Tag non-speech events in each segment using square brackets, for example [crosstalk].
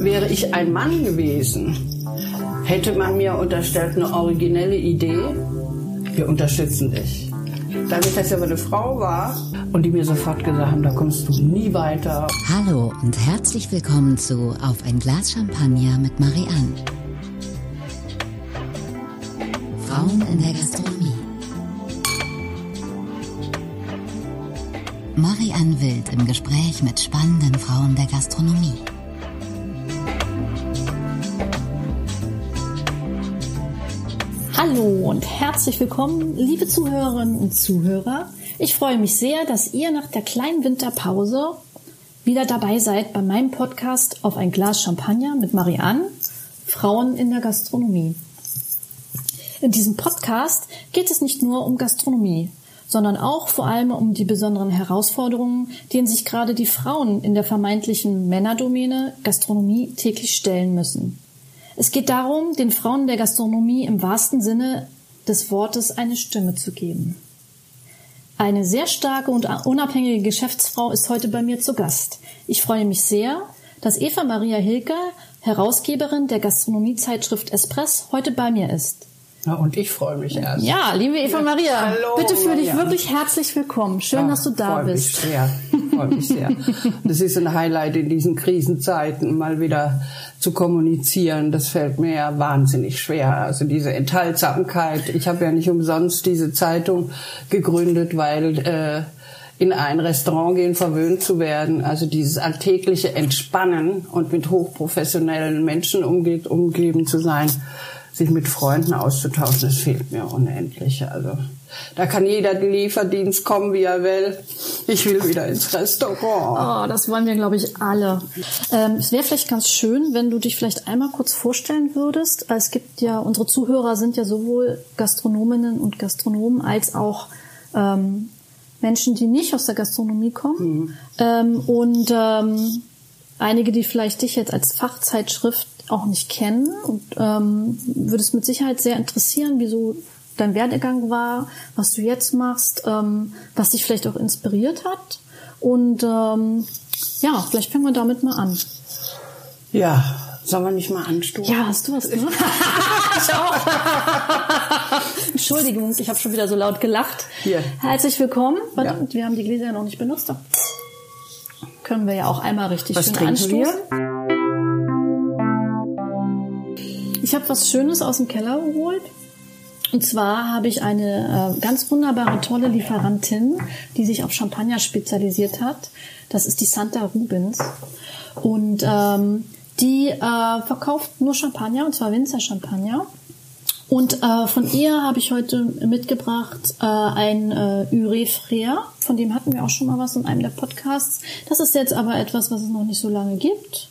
Wäre ich ein Mann gewesen, hätte man mir unterstellt eine originelle Idee. Wir unterstützen dich. Dadurch, dass ich aber eine Frau war und die mir sofort gesagt haben, da kommst du nie weiter. Hallo und herzlich willkommen zu Auf ein Glas Champagner mit Marianne. Frauen in der Gastronomie. Marianne Wild im Gespräch mit spannenden Frauen der Gastronomie. Hallo und herzlich willkommen, liebe Zuhörerinnen und Zuhörer. Ich freue mich sehr, dass ihr nach der kleinen Winterpause wieder dabei seid bei meinem Podcast auf ein Glas Champagner mit Marianne, Frauen in der Gastronomie. In diesem Podcast geht es nicht nur um Gastronomie, sondern auch vor allem um die besonderen Herausforderungen, denen sich gerade die Frauen in der vermeintlichen Männerdomäne Gastronomie täglich stellen müssen. Es geht darum, den Frauen der Gastronomie im wahrsten Sinne des Wortes eine Stimme zu geben. Eine sehr starke und unabhängige Geschäftsfrau ist heute bei mir zu Gast. Ich freue mich sehr, dass Eva Maria Hilke, Herausgeberin der Gastronomiezeitschrift Espress, heute bei mir ist. Ja, und ich freue mich erst. Ja, liebe Eva Maria, Hallo, bitte fühle dich wirklich herzlich willkommen. Schön, Ja, dass du da freu bist. Mich sehr. Freue mich sehr. Das ist ein Highlight in diesen Krisenzeiten, mal wieder zu kommunizieren. Das fällt mir ja wahnsinnig schwer. Also diese Enthaltsamkeit. Ich habe ja nicht umsonst diese Zeitung gegründet, weil äh, in ein Restaurant gehen, verwöhnt zu werden. Also dieses alltägliche Entspannen und mit hochprofessionellen Menschen umge umgeben zu sein, sich mit Freunden auszutauschen, das fehlt mir unendlich. Also da kann jeder Lieferdienst kommen, wie er will. Ich will wieder ins Restaurant. Oh, das wollen wir, glaube ich, alle. Ähm, es wäre vielleicht ganz schön, wenn du dich vielleicht einmal kurz vorstellen würdest. Es gibt ja, unsere Zuhörer sind ja sowohl Gastronominnen und Gastronomen als auch ähm, Menschen, die nicht aus der Gastronomie kommen. Ähm, und ähm, einige, die vielleicht dich jetzt als Fachzeitschrift auch nicht kennen. Und ähm, würde es mit Sicherheit sehr interessieren, wieso dein Werdegang war, was du jetzt machst, ähm, was dich vielleicht auch inspiriert hat. Und ähm, ja, vielleicht fangen wir damit mal an. Ja, sollen wir nicht mal anstoßen? Ja, hast du was gesagt? [laughs] ich auch. Entschuldigung, ich habe schon wieder so laut gelacht. Hier. Herzlich willkommen. Warte, Ja. Wir haben die Gläser ja noch nicht benutzt. Können wir ja auch einmal richtig Was schön anstoßen. wir? Ich habe was Schönes aus dem Keller geholt. Und zwar habe ich eine äh, ganz wunderbare, tolle Lieferantin, die sich auf Champagner spezialisiert hat. Das ist die Santa Rubens. Und ähm, die äh, verkauft nur Champagner, und zwar Winzer Champagner. Und äh, von ihr habe ich heute mitgebracht äh, ein äh, Ure Frère. Von dem hatten wir auch schon mal was in einem der Podcasts. Das ist jetzt aber etwas, was es noch nicht so lange gibt.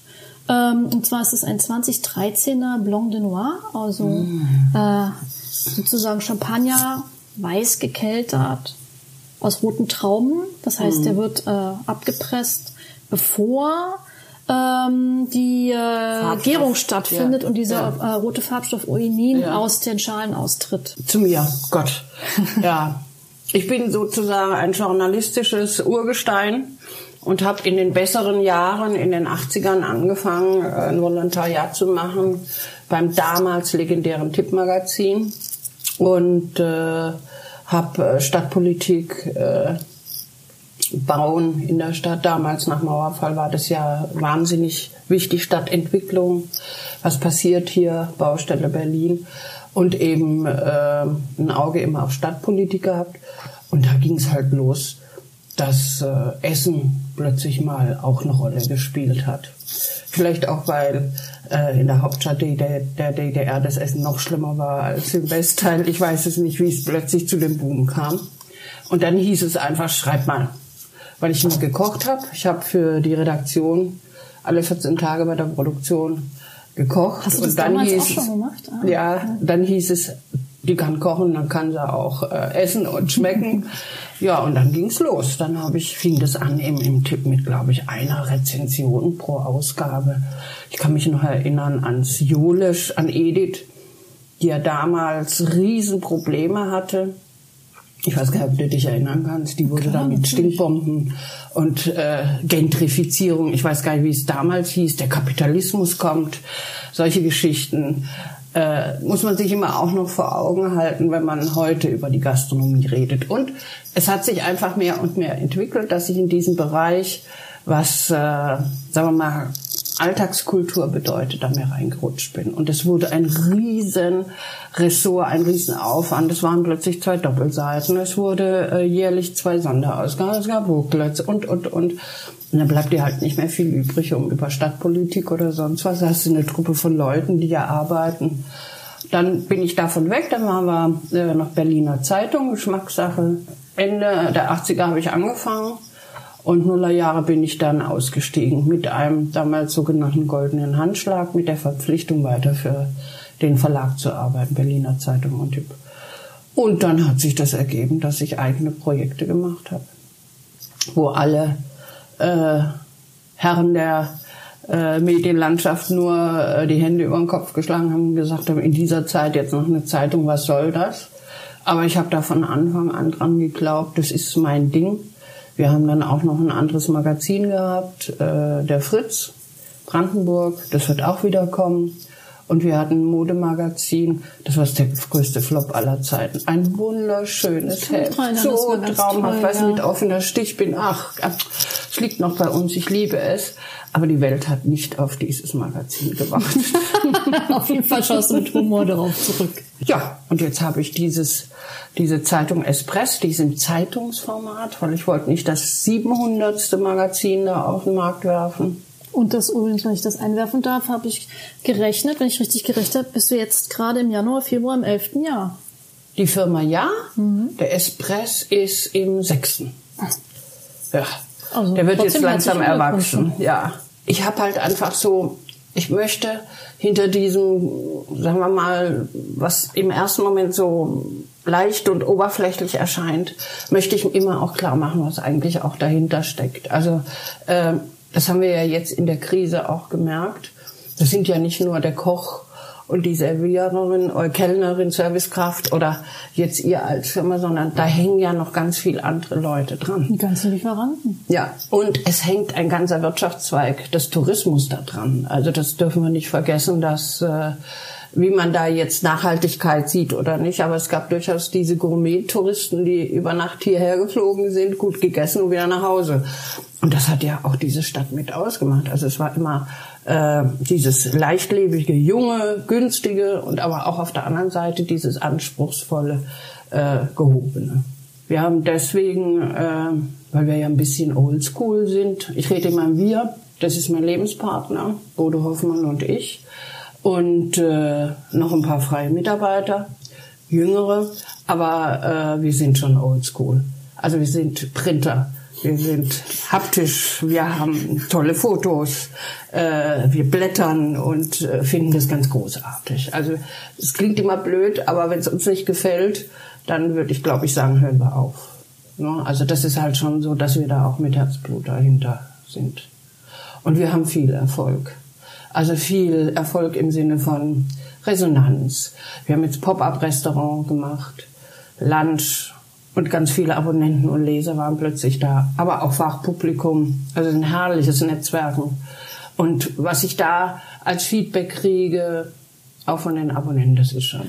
Ähm, und zwar ist es ein 2013er Blanc de Noir, also äh, sozusagen Champagner weiß gekeltert aus roten Trauben. Das heißt, der wird äh, abgepresst, bevor ähm, die äh, Gärung stattfindet Ja. und dieser Ja. äh, rote Farbstoff Uinin Ja. aus den Schalen austritt. Zu mir, Gott. [laughs] Ja, ich bin sozusagen ein journalistisches Urgestein und habe in den besseren Jahren, in den 80ern angefangen, äh, ein Volontariat zu machen beim damals legendären Tippmagazin und äh, habe Stadtpolitik, äh, Bauen in der Stadt. Damals nach Mauerfall war das ja wahnsinnig wichtig, Stadtentwicklung. Was passiert hier? Baustelle Berlin. Und eben äh, ein Auge immer auf Stadtpolitik gehabt. Und da ging es halt los, dass äh, Essen plötzlich mal auch eine Rolle gespielt hat. Vielleicht auch, weil äh, in der Hauptstadt der, der DDR das Essen noch schlimmer war als im Westteil. Ich weiß es nicht, wie es plötzlich zu dem Boom kam. Und dann hieß es einfach, schreib mal. Weil ich immer gekocht habe. Ich habe für die Redaktion alle 14 Tage bei der Produktion gekocht. Hast du das und dann damals hieß auch schon gemacht? Ah, ja, dann hieß es, die kann kochen, dann kann sie auch äh, essen und schmecken. [laughs] ja, und dann ging's los. Dann habe ich fing das an im, im Tipp mit, glaube ich, einer Rezension pro Ausgabe. Ich kann mich noch erinnern ans Julisch, an Edith, die ja damals Riesenprobleme hatte Ich weiß gar nicht, ob du dich erinnern kannst. Die wurde dann mit. Stinkbomben und äh, Gentrifizierung, ich weiß gar nicht, wie es damals hieß, der Kapitalismus kommt, solche Geschichten. Äh, muss man sich immer auch noch vor Augen halten, wenn man heute über die Gastronomie redet. Und es hat sich einfach mehr und mehr entwickelt, dass ich in diesem Bereich, was, äh, sagen wir mal, Alltagskultur bedeutet, da mehr reingerutscht bin. Und es wurde ein riesen Ressort, ein riesen Aufwand. Es waren plötzlich zwei Doppelseiten. Es wurde äh, jährlich zwei Sonderausgaben. Es gab Booklets und, und, und. Und dann bleibt dir halt nicht mehr viel übrig, um über Stadtpolitik oder sonst was. Da hast du eine Truppe von Leuten, die ja arbeiten. Dann bin ich davon weg. Dann waren wir äh, noch Berliner Zeitung, Geschmackssache. Ende der 80er habe ich angefangen. Und Nullerjahre bin ich dann ausgestiegen mit einem damals sogenannten goldenen Handschlag, mit der Verpflichtung weiter für den Verlag zu arbeiten, Berliner Zeitung und Typ. Und dann hat sich das ergeben, dass ich eigene Projekte gemacht habe, wo alle äh, Herren der äh, Medienlandschaft nur äh, die Hände über den Kopf geschlagen haben und gesagt haben, in dieser Zeit jetzt noch eine Zeitung, was soll das? Aber ich habe da von Anfang an dran geglaubt, das ist mein Ding. Wir haben dann auch noch ein anderes Magazin gehabt, äh, der Fritz, Brandenburg, das wird auch wieder kommen. Und wir hatten ein Modemagazin, das war der größte Flop aller Zeiten. Ein wunderschönes Heft, so traumhaft, weiß ja. mit offener Stich bin. Ach, es liegt noch bei uns, ich liebe es. Aber die Welt hat nicht auf dieses Magazin gewartet. [laughs] [laughs] Auf jeden Fall schaust du mit Humor darauf zurück. Ja, und jetzt habe ich dieses, diese Zeitung Espress, die ist im Zeitungsformat, weil ich wollte nicht das 700. Magazin da auf den Markt werfen. Und das übrigens, wenn ich das einwerfen darf, habe ich gerechnet, wenn ich richtig gerechnet habe, bist du jetzt gerade im Januar, Februar im 11. Jahr. Die Firma ja, Mhm. der Espress ist im sechsten. Ja, Also der wird jetzt langsam erwachsen. Ja, ich habe halt einfach so, ich möchte hinter diesem, sagen wir mal, was im ersten Moment so leicht und oberflächlich erscheint, möchte ich immer auch klar machen, was eigentlich auch dahinter steckt. Also äh, das haben wir ja jetzt in der Krise auch gemerkt. Das sind ja nicht nur der Koch und die Serviererin oder Kellnerin, Servicekraft oder jetzt ihr als Firma, sondern da hängen ja noch ganz viele andere Leute dran. Die ganzen Lieferanten. Ja, und es hängt ein ganzer Wirtschaftszweig des Tourismus da dran. Also das dürfen wir nicht vergessen, dass äh, wie man da jetzt Nachhaltigkeit sieht oder nicht, aber es gab durchaus diese Gourmet-Touristen, die über Nacht hierher geflogen sind, gut gegessen und wieder nach Hause. Und das hat ja auch diese Stadt mit ausgemacht. Also es war immer äh, dieses leichtlebige, junge, günstige und aber auch auf der anderen Seite dieses anspruchsvolle, äh, gehobene. Wir haben deswegen, äh, weil wir ja ein bisschen oldschool sind, ich rede immer wir, das ist mein Lebenspartner, Bodo Hoffmann und ich, und äh, noch ein paar freie Mitarbeiter, jüngere, aber äh, wir sind schon oldschool. Also wir sind Printer, wir sind haptisch, wir haben tolle Fotos, äh, wir blättern und äh, finden das ganz großartig. Also es klingt immer blöd, aber wenn es uns nicht gefällt, dann würde ich, glaube ich, sagen, hören wir auf. Ne? Also das ist halt schon so, dass wir da auch mit Herzblut dahinter sind. Und wir haben viel Erfolg. Also viel Erfolg im Sinne von Resonanz. Wir haben jetzt Pop-up-Restaurant gemacht, Lunch und ganz viele Abonnenten und Leser waren plötzlich da. Aber auch Fachpublikum. Also ein herrliches Netzwerken. Und was ich da als Feedback kriege, auch von den Abonnenten, das ist schon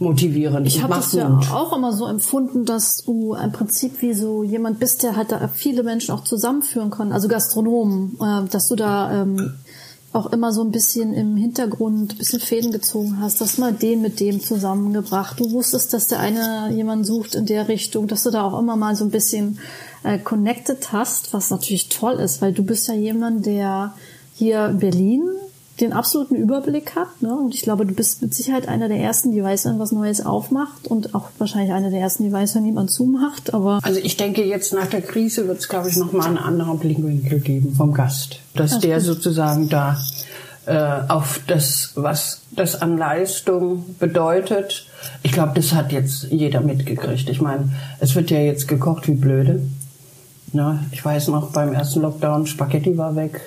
motivierend. Ich habe das ja Mut. auch immer so empfunden, dass du im Prinzip wie so jemand bist, der halt da viele Menschen auch zusammenführen kann, also Gastronomen, äh, dass du da ähm, auch immer so ein bisschen im Hintergrund ein bisschen Fäden gezogen hast, dass mal den mit dem zusammengebracht. Du wusstest, dass der eine jemanden sucht in der Richtung, dass du da auch immer mal so ein bisschen äh, connected hast, was natürlich toll ist, weil du bist ja jemand, der hier in Berlin den absoluten Überblick hat. Ne? Und ich glaube, du bist mit Sicherheit einer der Ersten, die weiß, wenn was Neues aufmacht und auch wahrscheinlich einer der Ersten, die weiß, wenn jemand zumacht. Aber Also ich denke, jetzt nach der Krise wird es, glaube ich, nochmal einen anderen Blickwinkel geben vom Gast. Dass der sozusagen da äh, auf das, was das an Leistung bedeutet, ich glaube, das hat jetzt jeder mitgekriegt. Ich meine, es wird ja jetzt gekocht wie blöde. Na, ich weiß noch, beim ersten Lockdown, Spaghetti war weg,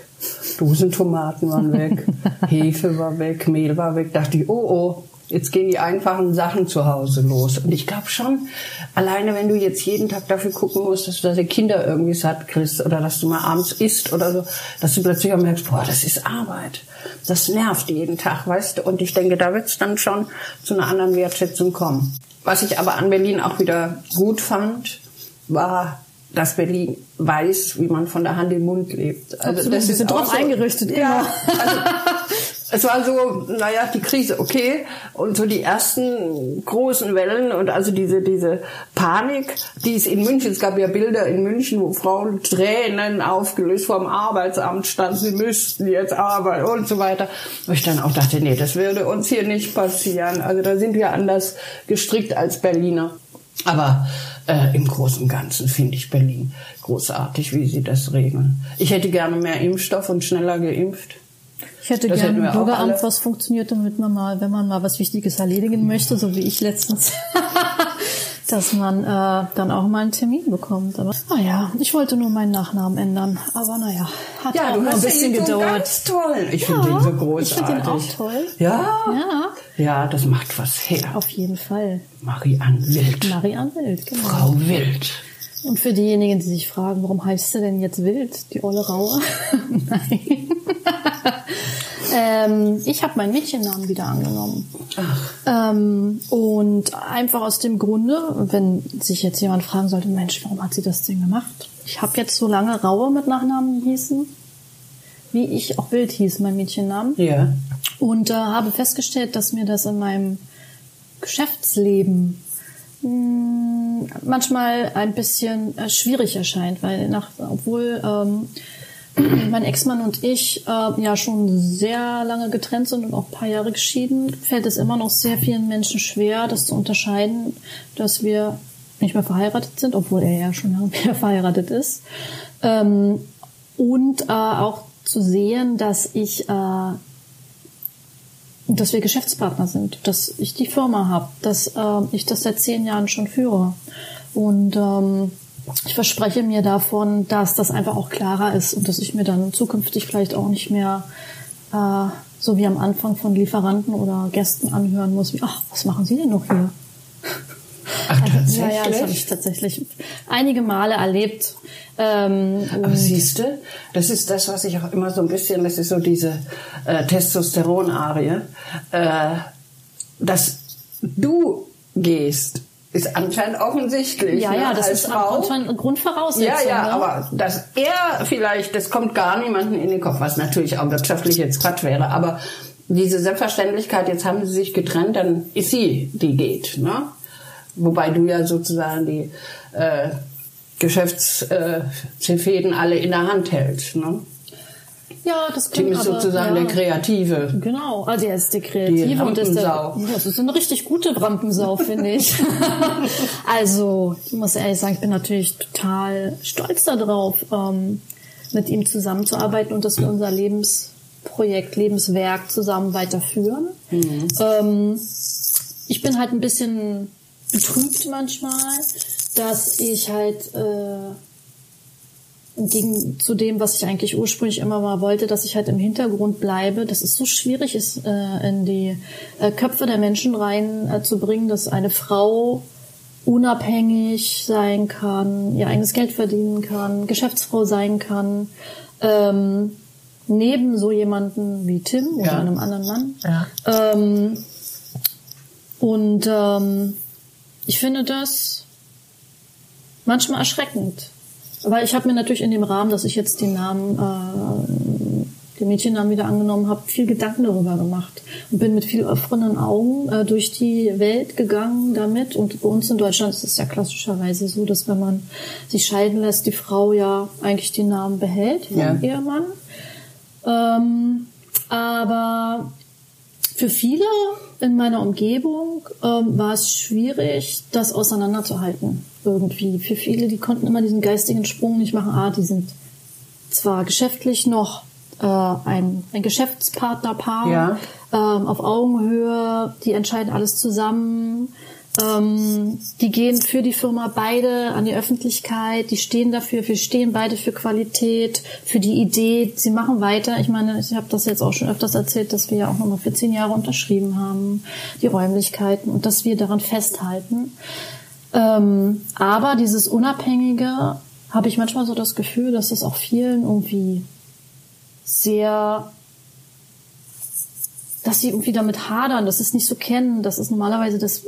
Dosentomaten waren weg, [laughs] Hefe war weg, Mehl war weg. Dachte ich, oh oh, Jetzt gehen die einfachen Sachen zu Hause los. Und ich glaube schon, alleine wenn du jetzt jeden Tag dafür gucken musst, dass du deine Kinder irgendwie satt kriegst oder dass du mal abends isst oder so, dass du plötzlich auch merkst, boah, das ist Arbeit. Das nervt jeden Tag, weißt du. Und ich denke, da wird es dann schon zu einer anderen Wertschätzung kommen. Was ich aber an Berlin auch wieder gut fand, war dass Berlin weiß, wie man von der Hand in den Mund lebt. Also Absolut, das ist drauf so, eingerichtet, ja. Genau. Also, [laughs] es war so, naja, die Krise, okay. Und so die ersten großen Wellen und also diese, diese Panik, die es in München, es gab ja Bilder in München, wo Frauen Tränen aufgelöst vor dem Arbeitsamt standen, sie müssten jetzt arbeiten und so weiter. Wo ich dann auch dachte, nee, das würde uns hier nicht passieren. Also da sind wir anders gestrickt als Berliner. Aber äh, im Großen und Ganzen finde ich Berlin großartig, wie sie das regeln. Ich hätte gerne mehr Impfstoff und schneller geimpft. Ich hätte das gerne ein Bürgeramt, was funktioniert, damit man mal, wenn man mal was Wichtiges erledigen möchte, so wie ich letztens, [laughs] dass man äh, dann auch mal einen Termin bekommt. Aber naja, ich wollte nur meinen Nachnamen ändern. Aber naja, hat ja, auch noch ein bisschen gedauert. Ganz toll. Ich ja, finde den so großartig. Ich finde den auch toll. Ja? Ja. Ja, das macht was her. Auf jeden Fall. Marianne Wild. Marianne Wild, genau. Frau Wild. Und für diejenigen, die sich fragen, warum heißt sie denn jetzt Wild, die Olle Raue? [laughs] Nein. Ähm, ich habe meinen Mädchennamen wieder angenommen. Ach. Ähm, und einfach aus dem Grunde, wenn sich jetzt jemand fragen sollte, Mensch, warum hat sie das denn gemacht? Ich habe jetzt so lange Raue mit Nachnamen hießen, wie ich auch Wild hieß, mein Mädchennamen. Ja. Und äh, habe festgestellt, dass mir das in meinem Geschäftsleben mh, hm, manchmal ein bisschen äh, schwierig erscheint, weil nach, obwohl ähm, [clears throat] mein Ex-Mann und ich äh, ja schon sehr lange getrennt sind und auch ein paar Jahre geschieden, fällt es immer noch sehr vielen Menschen schwer, das zu unterscheiden, dass wir nicht mehr verheiratet sind, obwohl er ja schon lange [laughs] mehr verheiratet ist. Ähm, und äh, auch zu sehen, dass ich äh, dass wir Geschäftspartner sind, dass ich die Firma habe, dass äh, ich das seit zehn Jahren schon führe. Und ähm, ich verspreche mir davon, dass das einfach auch klarer ist und dass ich mir dann zukünftig vielleicht auch nicht mehr äh, so wie am Anfang von Lieferanten oder Gästen anhören muss, wie, ach, was machen Sie denn noch hier? Ach, tatsächlich? Ja, ja, das habe ich tatsächlich einige Male erlebt. Ähm, Aber siehst du, das ist das, was ich auch immer so ein bisschen, das ist so diese äh, Testosteron-Arie, äh, dass du gehst ist anscheinend offensichtlich. Ja, ja, ne, das ist Frau. eine Grundvoraussetzung. Ja, ja, ne? aber dass er vielleicht, das kommt gar niemanden in den Kopf, was natürlich auch wirtschaftlich jetzt Quatsch wäre, aber diese Selbstverständlichkeit, jetzt haben sie sich getrennt, dann ist sie, die geht. Ne? Wobei du ja sozusagen die äh, Geschäftsfäden äh, alle in der Hand hältst. Ne? Ja, das Tim ist aber, sozusagen ja. der Kreative. Genau, also er ist der Kreative Die und ist der, Rampensau. ja, das ist eine richtig gute Rampensau, finde ich. [laughs] also, ich muss ehrlich sagen, ich bin natürlich total stolz darauf, ähm, mit ihm zusammenzuarbeiten und dass wir unser Lebensprojekt, Lebenswerk zusammen weiterführen. Mhm. Ähm, ich bin halt ein bisschen betrübt manchmal, dass ich halt äh, gegen zu dem, was ich eigentlich ursprünglich immer mal wollte, dass ich halt im Hintergrund bleibe, dass es so schwierig ist, äh, in die äh, Köpfe der Menschen reinzubringen, äh, dass eine Frau unabhängig sein kann, ihr eigenes Geld verdienen kann, Geschäftsfrau sein kann, ähm, neben so jemanden wie Tim oder Ja. einem anderen Mann. Ja. Ähm, und ähm, ich finde das manchmal erschreckend. Weil ich habe mir natürlich in dem Rahmen, dass ich jetzt den Namen, äh, den Mädchennamen wieder angenommen habe, viel Gedanken darüber gemacht und bin mit viel offenen Augen äh, durch die Welt gegangen damit. Und bei uns in Deutschland ist es ja klassischerweise so, dass wenn man sich scheiden lässt, die Frau ja eigentlich den Namen behält Ja. Ehemann. Ähm, aber für viele in meiner Umgebung ähm, war es schwierig, das auseinanderzuhalten irgendwie. Für viele, die konnten immer diesen geistigen Sprung nicht machen. Ah, die sind zwar geschäftlich noch äh, ein, ein Geschäftspartnerpaar Ja. ähm, auf Augenhöhe, die entscheiden alles zusammen. Ähm, die gehen für die Firma beide an die Öffentlichkeit, die stehen dafür, wir stehen beide für Qualität, für die Idee, sie machen weiter. Ich meine, ich habe das jetzt auch schon öfters erzählt, dass wir ja auch nochmal für zehn Jahre unterschrieben haben, die Räumlichkeiten und dass wir daran festhalten. Ähm, aber dieses Unabhängige habe ich manchmal so das Gefühl, dass es auch vielen irgendwie sehr dass sie irgendwie damit hadern, sie es nicht so kennen, dass es normalerweise das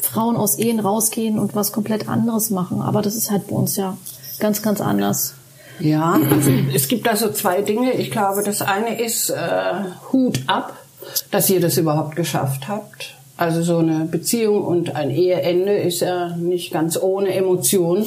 Frauen aus Ehen rausgehen und was komplett anderes machen. Aber das ist halt bei uns ja ganz, ganz anders. Ja, es gibt da so zwei Dinge. Ich glaube, das eine ist äh, Hut ab, dass ihr das überhaupt geschafft habt. Also so eine Beziehung und ein Eheende ist ja nicht ganz ohne Emotion.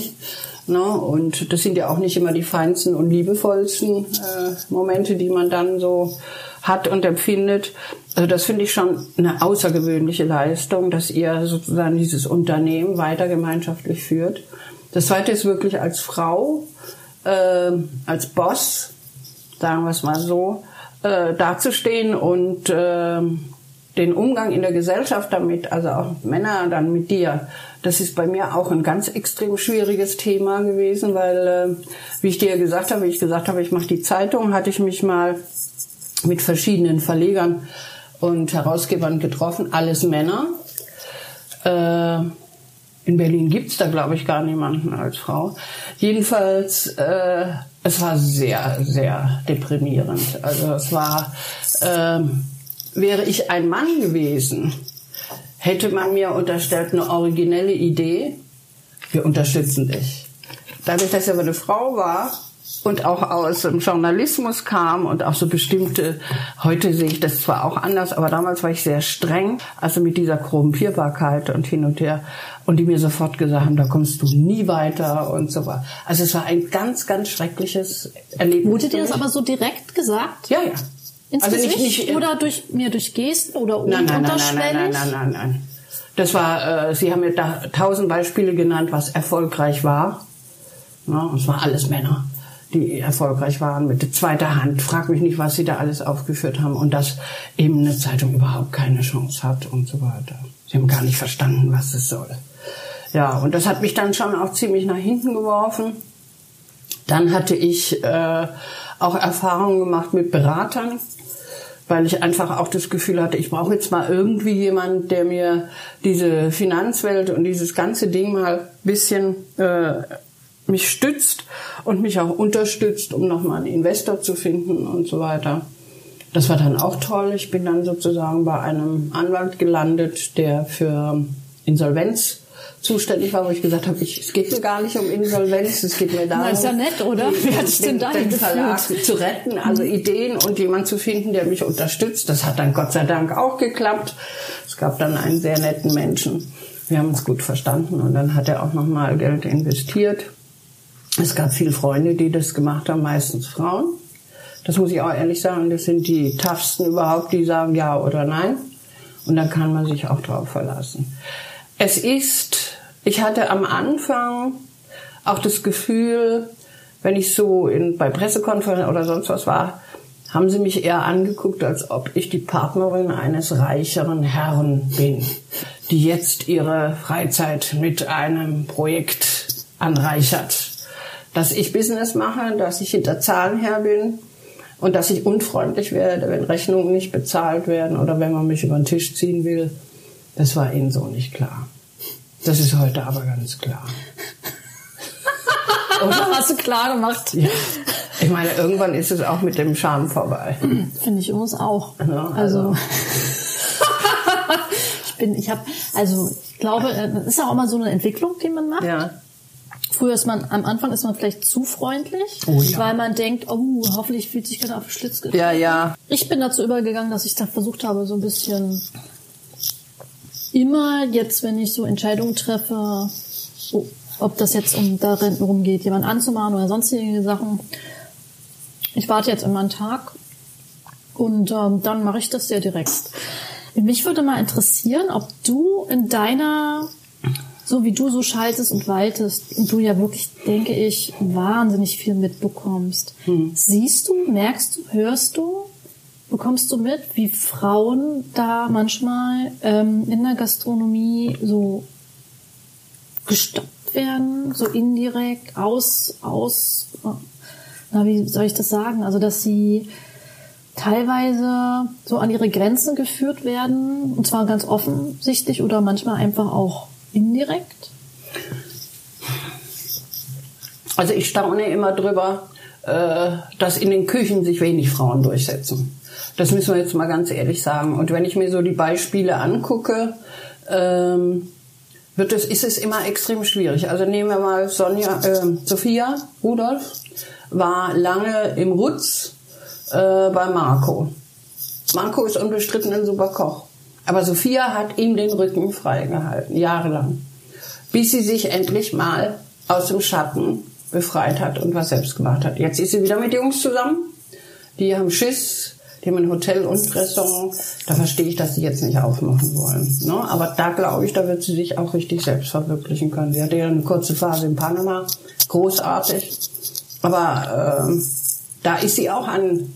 Ne? Und das sind ja auch nicht immer die feinsten und liebevollsten äh, Momente, die man dann so hat und empfindet. Also das finde ich schon eine außergewöhnliche Leistung, dass ihr sozusagen dieses Unternehmen weiter gemeinschaftlich führt. Das zweite ist wirklich als Frau, äh, als Boss, sagen wir es mal so, äh, dazustehen und äh, den Umgang in der Gesellschaft damit, also auch Männer dann mit dir, das ist bei mir auch ein ganz extrem schwieriges Thema gewesen, weil, äh, wie ich dir gesagt habe, wie ich gesagt habe, ich mache die Zeitung, hatte ich mich mal mit verschiedenen Verlegern und Herausgebern getroffen, alles Männer. Äh, in Berlin gibt's da, glaube ich, gar niemanden als Frau. Jedenfalls, äh, es war sehr, sehr deprimierend. Also es war, äh, wäre ich ein Mann gewesen, hätte man mir unterstellt, eine originelle Idee, wir unterstützen dich. Dadurch, dass ich aber eine Frau war, und auch aus dem Journalismus kam und auch so bestimmte, heute sehe ich das zwar auch anders, aber damals war ich sehr streng, also mit dieser Korrumpierbarkeit und hin und her und die mir sofort gesagt haben, da kommst du nie weiter und so weiter. Also es war ein ganz, ganz schreckliches Erlebnis. Wurde dir das aber so direkt gesagt? Ja, ja. Ins also Gesicht? Nicht, nicht, oder durch, mir durch Gesten oder nein, nein, nein, nein, nein, nein, nein, nein. Das war, äh, Sie haben mir da tausend Beispiele genannt, was erfolgreich war. Ja, und es war alles Männer die erfolgreich waren mit zweiter Hand. Frag mich nicht, was sie da alles aufgeführt haben und dass eben eine Zeitung überhaupt keine Chance hat und so weiter. Sie haben gar nicht verstanden, was es soll. Ja, und das hat mich dann schon auch ziemlich nach hinten geworfen. Dann hatte ich äh, auch Erfahrungen gemacht mit Beratern, weil ich einfach auch das Gefühl hatte, ich brauche jetzt mal irgendwie jemand, der mir diese Finanzwelt und dieses ganze Ding mal bisschen äh, mich stützt und mich auch unterstützt, um nochmal einen Investor zu finden und so weiter. Das war dann auch toll. Ich bin dann sozusagen bei einem Anwalt gelandet, der für Insolvenz zuständig war, wo ich gesagt habe, ich, es geht mir gar nicht um Insolvenz, es geht mir darum, Na, ist ja nett, oder? Wie hat sich denn den Verlag zu retten, also Ideen und jemand zu finden, der mich unterstützt. Das hat dann Gott sei Dank auch geklappt. Es gab dann einen sehr netten Menschen. Wir haben uns gut verstanden und dann hat er auch nochmal Geld investiert. Es gab viele Freunde, die das gemacht haben, meistens Frauen. Das muss ich auch ehrlich sagen, das sind die toughsten überhaupt, die sagen ja oder nein. Und dann kann man sich auch drauf verlassen. Es ist, ich hatte am Anfang auch das Gefühl, wenn ich so in, bei Pressekonferenzen oder sonst was war, haben sie mich eher angeguckt, als ob ich die Partnerin eines reicheren Herrn bin, die jetzt ihre Freizeit mit einem Projekt anreichert dass ich Business mache, dass ich hinter Zahlen her bin und dass ich unfreundlich werde, wenn Rechnungen nicht bezahlt werden oder wenn man mich über den Tisch ziehen will. Das war ihnen so nicht klar. Das ist heute aber ganz klar. [laughs] Oder? Hast du klar gemacht. Ja. Ich meine, irgendwann ist es auch mit dem Charme vorbei. Finde ich uns auch. Ja, also. also. [laughs] ich bin, ich habe, also ich glaube, das ist auch immer so eine Entwicklung, die man macht. Ja. Früher ist man, am Anfang ist man vielleicht zu freundlich, oh, ja. weil man denkt, oh, hoffentlich fühlt sich gerade auf den Schlitz getreten. Ja, ja. Ich bin dazu übergegangen, dass ich dann versucht habe, so ein bisschen immer jetzt, wenn ich so Entscheidungen treffe, so, ob das jetzt um darum geht, jemand anzumachen oder sonstige Sachen. Ich warte jetzt immer einen Tag und ähm, dann mache ich das sehr direkt. Mich würde mal interessieren, ob du in deiner so wie du so schaltest und waltest und du ja wirklich, denke ich, wahnsinnig viel mitbekommst. Hm. Siehst du, merkst du, hörst du bekommst du mit, wie Frauen da manchmal ähm, in der Gastronomie so gestoppt werden, so indirekt aus, aus, na, wie soll ich das sagen? Also, dass sie teilweise so an ihre Grenzen geführt werden, und zwar ganz offensichtlich oder manchmal einfach auch indirekt? Also ich staune immer drüber, äh, dass in den Küchen sich wenig Frauen durchsetzen. Das müssen wir jetzt mal ganz ehrlich sagen. Und wenn ich mir so die Beispiele angucke, ähm, wird es, ist es immer extrem schwierig. Also nehmen wir mal Sonja, äh, Sophia Rudolf, war lange im Rutz äh, bei Marco. Marco ist unbestritten ein super Koch. Aber Sophia hat ihm den Rücken freigehalten, jahrelang. Bis sie sich endlich mal aus dem Schatten befreit hat und was selbst gemacht hat. Jetzt ist sie wieder mit Jungs zusammen. Die haben Schiss, die haben ein Hotel und Restaurant. Da verstehe ich, dass sie jetzt nicht aufmachen wollen. Ne? Aber da glaube ich, da wird sie sich auch richtig selbst verwirklichen können. Sie hatte ja eine kurze Phase in Panama, großartig. Aber äh, da ist sie auch an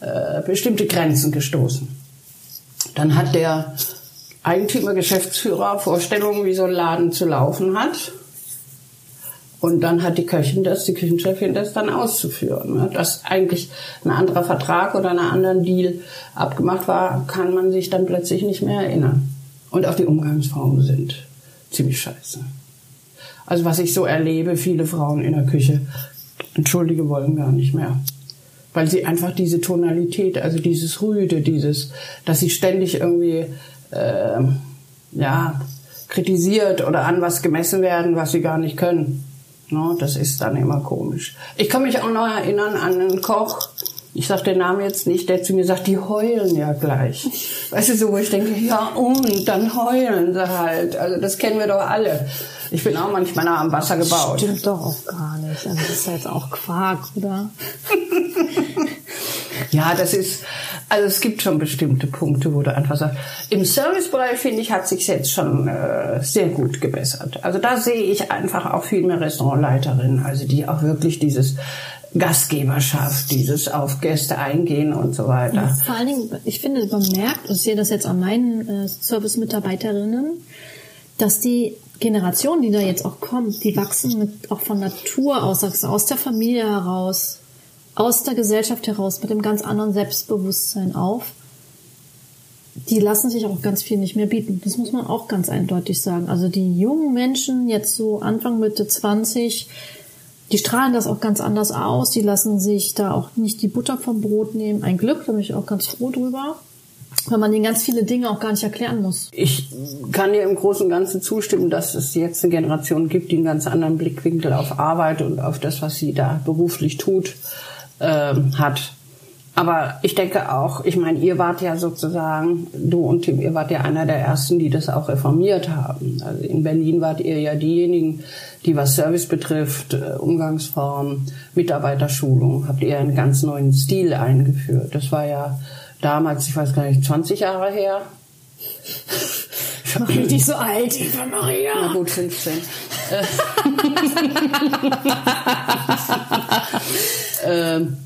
äh, bestimmte Grenzen gestoßen. Dann hat der Eigentümer, Geschäftsführer Vorstellungen, wie so ein Laden zu laufen hat. Und dann hat die Köchin das, die Küchenchefin das dann auszuführen. Ne? Dass eigentlich ein anderer Vertrag oder einen anderen Deal abgemacht war, kann man sich dann plötzlich nicht mehr erinnern. Und auch die Umgangsformen sind ziemlich scheiße. Also was ich so erlebe, viele Frauen in der Küche, entschuldige, wollen gar nicht mehr. Weil sie einfach diese Tonalität, also dieses Rüde, dieses, dass sie ständig irgendwie, äh, ja, kritisiert oder an was gemessen werden, was sie gar nicht können. No, das ist dann immer komisch. Ich kann mich auch noch erinnern an einen Koch, ich sag den Namen jetzt nicht, der zu mir sagt, die heulen ja gleich. Weißt du, so wo ich denke, ja und, dann heulen sie halt. Also das kennen wir doch alle. Ich bin auch manchmal nah am Wasser gebaut. Stimmt doch auch gar nicht. Also das ist ja jetzt auch Quark, oder? [laughs] ja, das ist, also es gibt schon bestimmte Punkte, wo du einfach sagst, im Servicebereich finde ich, hat sich jetzt schon äh, sehr gut gebessert. Also da sehe ich einfach auch viel mehr Restaurantleiterinnen, also die auch wirklich dieses Gastgeberschaft, dieses auf Gäste eingehen und so weiter. Ja, vor allen Dingen, ich finde, man merkt, und ich sehe das jetzt an meinen äh, Service-Mitarbeiterinnen, dass die Generation, die da jetzt auch kommt, die wachsen mit, auch von Natur aus, also aus der Familie heraus, aus der Gesellschaft heraus mit einem ganz anderen Selbstbewusstsein auf. Die lassen sich auch ganz viel nicht mehr bieten. Das muss man auch ganz eindeutig sagen. Also die jungen Menschen, jetzt so Anfang Mitte 20, die strahlen das auch ganz anders aus. Die lassen sich da auch nicht die Butter vom Brot nehmen. Ein Glück, da bin ich auch ganz froh drüber weil man ihnen ganz viele Dinge auch gar nicht erklären muss. Ich kann dir im Großen und Ganzen zustimmen, dass es jetzt eine Generation gibt, die einen ganz anderen Blickwinkel auf Arbeit und auf das, was sie da beruflich tut, ähm, hat. Aber ich denke auch, ich meine, ihr wart ja sozusagen, du und Tim, ihr wart ja einer der ersten, die das auch reformiert haben. Also in Berlin wart ihr ja diejenigen, die was Service betrifft, äh, Umgangsform, Mitarbeiterschulung, habt ihr einen ganz neuen Stil eingeführt. Das war ja damals, ich weiß gar nicht, 20 Jahre her. Ich mach mich nicht so alt, Eva Maria. Na gut, 15. [laughs] ähm,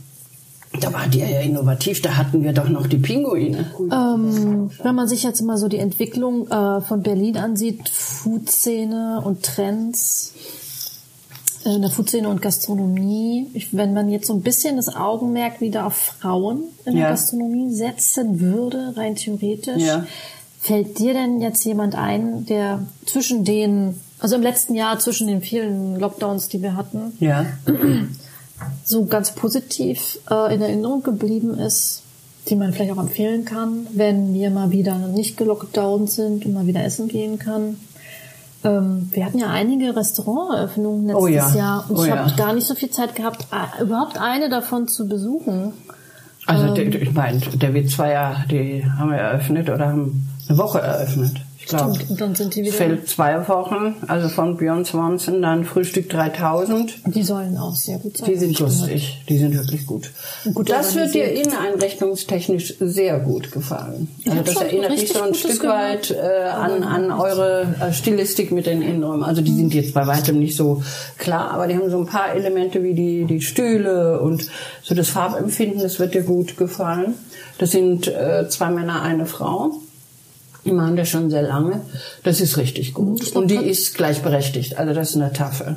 da war die ja innovativ, da hatten wir doch noch die Pinguine. Ähm, wenn man sich jetzt mal so die Entwicklung äh, von Berlin ansieht, Food-Szene und Trends, äh, in der Foodszene und Gastronomie, ich, wenn man jetzt so ein bisschen das Augenmerk wieder auf Frauen in der Gastronomie setzen würde, rein theoretisch, ja. fällt dir denn jetzt jemand ein, der zwischen den, also im letzten Jahr zwischen den vielen Lockdowns, die wir hatten, ja. [clears throat] [clears throat] so ganz positiv äh, in Erinnerung geblieben ist, die man vielleicht auch empfehlen kann, wenn wir mal wieder nicht gelockdownt sind und mal wieder essen gehen kann? Ähm, wir hatten ja einige Restauranteröffnungen letztes oh ja. Jahr und oh ich habe ja. gar nicht so viel Zeit gehabt, äh, überhaupt eine davon zu besuchen. Also ähm, der, ich meine, der wird zwar ja, die haben wir eröffnet oder haben eine Woche eröffnet. Ich glaube, Stimmt, und dann sind die wieder- Fällt zwei Wochen, also von Björn Swanson, dann Frühstück 3000. Die sollen auch sehr gut sein. Die sind lustig, die sind wirklich gut. gut das wird dir inneneinrichtungstechnisch sehr gut gefallen. Also das erinnert mich so ein Stück weit äh, an, an eure äh, Stilistik mit den Innenräumen. Also die sind jetzt bei weitem nicht so klar, aber die haben so ein paar Elemente wie die, die Stühle und so das Farbempfinden, das wird dir gut gefallen. Das sind äh, zwei Männer, eine Frau. Die machen das schon sehr lange. Das ist richtig gut. Und die ist gleichberechtigt. Also das ist eine Tafel.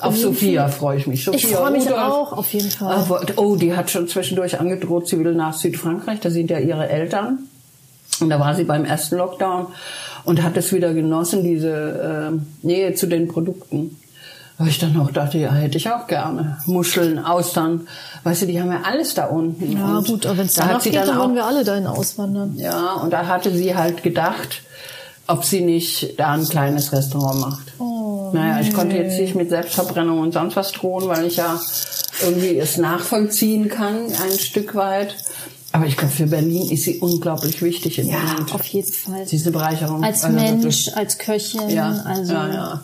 Auf Sophia freue ich mich. Sophia Ich freue mich Rudolph. auch, auf jeden Fall. Aber, oh, die hat schon zwischendurch angedroht, sie will nach Südfrankreich. Da sind ja ihre Eltern. Und da war sie beim ersten Lockdown und hat es wieder genossen, diese äh, Nähe zu den Produkten. Weil ich dann auch dachte, ja, hätte ich auch gerne. Muscheln, Austern. Weißt du, die haben ja alles da unten. Ja, Und gut, aber wenn es da danach geht, dann dann wollen wir alle dahin auswandern. ja, und da hatte sie halt gedacht, ob sie nicht da ein kleines Restaurant macht. Oh, naja, ich konnte jetzt nicht mit Selbstverbrennung und sonst was drohen, weil ich ja irgendwie es nachvollziehen kann, ein Stück weit. Aber ich glaube, für Berlin ist sie unglaublich wichtig im Ja, Moment. auf jeden Fall. Sie ist eine Bereicherung. Als Also Mensch, wirklich. als Köchin, Ja, also ja, ja.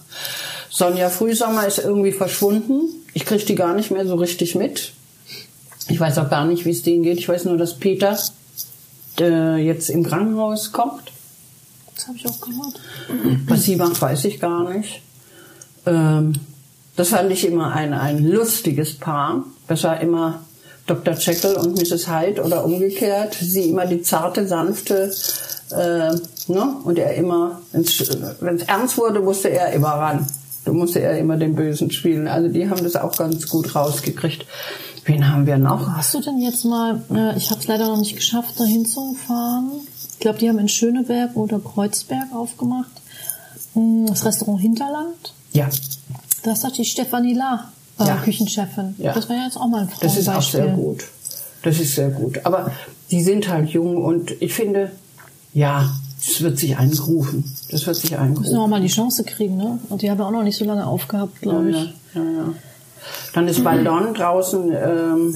Sonja Frühsommer ist irgendwie verschwunden. Ich kriege die gar nicht mehr so richtig mit. Ich weiß auch gar nicht, wie es denen geht. Ich weiß nur, dass Peter äh, jetzt im Krankenhaus kocht. das habe ich auch gehört. Was sie macht, weiß ich gar nicht. Ähm, das fand ich immer ein, ein lustiges Paar. Das war immer Dr. Jekyll und Mrs. Hyde oder umgekehrt. Sie immer die zarte, sanfte, äh, ne? und er immer, wenn es ernst wurde, musste er immer ran. Du musste er immer den Bösen spielen. Also die haben das auch ganz gut rausgekriegt. Wen haben wir noch? Hast du denn jetzt mal, äh, ich habe es leider noch nicht geschafft, dahin zu fahren. Ich glaube, die haben in Schöneberg oder Kreuzberg aufgemacht. Hm, Das Restaurant Hinterland. Ja, Da ist doch die Stefanie La, äh, Ja. Küchenchefin. Ja. Das wäre ja jetzt auch mal ein Das ist auch sehr gut. Das ist sehr gut. Aber die sind halt jung und ich finde, ja, das wird sich eingrooven. Das wird sich Müssen wir auch mal die Chance kriegen, ne? Und die haben ja auch noch nicht so lange aufgehabt, glaube ich. Ja, ja, ja. Dann ist Baldon draußen ähm,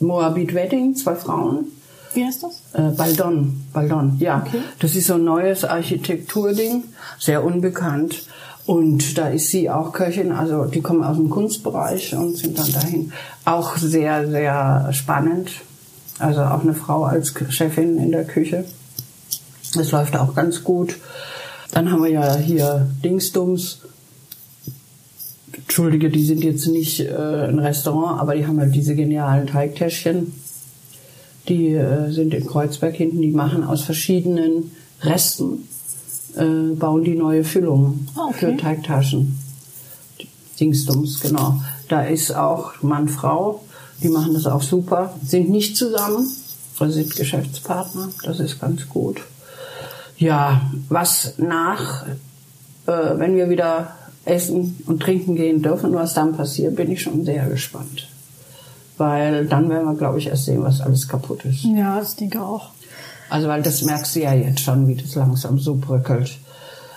Moabit Wedding, zwei Frauen. Wie heißt das? Äh, Baldon, Baldon, ja. Okay. Das ist so ein neues Architekturding, sehr unbekannt. Und da ist sie auch Köchin, also die kommen aus dem Kunstbereich und sind dann dahin. Auch sehr, sehr spannend. Also auch eine Frau als Chefin in der Küche. Das läuft auch ganz gut. Dann haben wir ja hier Dingsdums. Entschuldige, die sind jetzt nicht äh, ein Restaurant, aber die haben halt diese genialen Teigtäschchen. Die äh, sind in Kreuzberg hinten, die machen aus verschiedenen Resten, äh, bauen die neue Füllungen Ah, okay. für Teigtaschen. Dingsdums, genau. Da ist auch Mann, Frau, die machen das auch super, sind nicht zusammen, also sind Geschäftspartner, das ist ganz gut. Ja, was nach, äh, wenn wir wieder essen und trinken gehen dürfen, was dann passiert, bin ich schon sehr gespannt. Weil dann werden wir, glaube ich, erst sehen, was alles kaputt ist. Ja, das denke ich auch. Also, weil das merkst du ja jetzt schon, wie das langsam so bröckelt.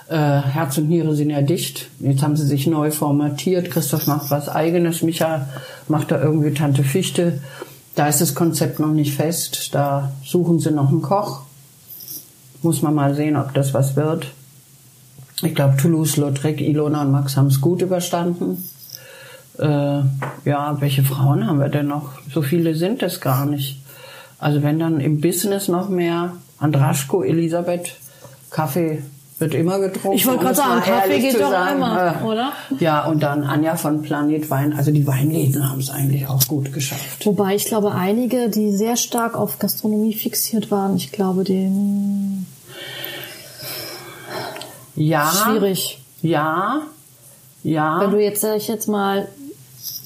Äh, Herz und Niere sind ja dicht. Jetzt haben sie sich neu formatiert. Christoph macht was Eigenes. Micha macht da irgendwie Tante Fichte. Da ist das Konzept noch nicht fest. Da suchen sie noch einen Koch. Muss man mal sehen, ob das was wird. Ich glaube, Toulouse, Lautrec, Ilona und Max haben es gut überstanden. Äh, ja, welche Frauen haben wir denn noch? So viele sind es gar nicht. Also wenn dann im Business noch mehr, Andraschko, Elisabeth, Kaffee wird immer getrunken. Ich wollte gerade sagen, Kaffee geht doch sagen. immer, oder? Ja, und dann Anja von Planet Wein. Also die Weinläden haben es eigentlich auch gut geschafft. Wobei ich glaube, einige, die sehr stark auf Gastronomie fixiert waren, ich glaube, den Ja. schwierig. Ja. Ja. Wenn du jetzt, sag ich jetzt mal,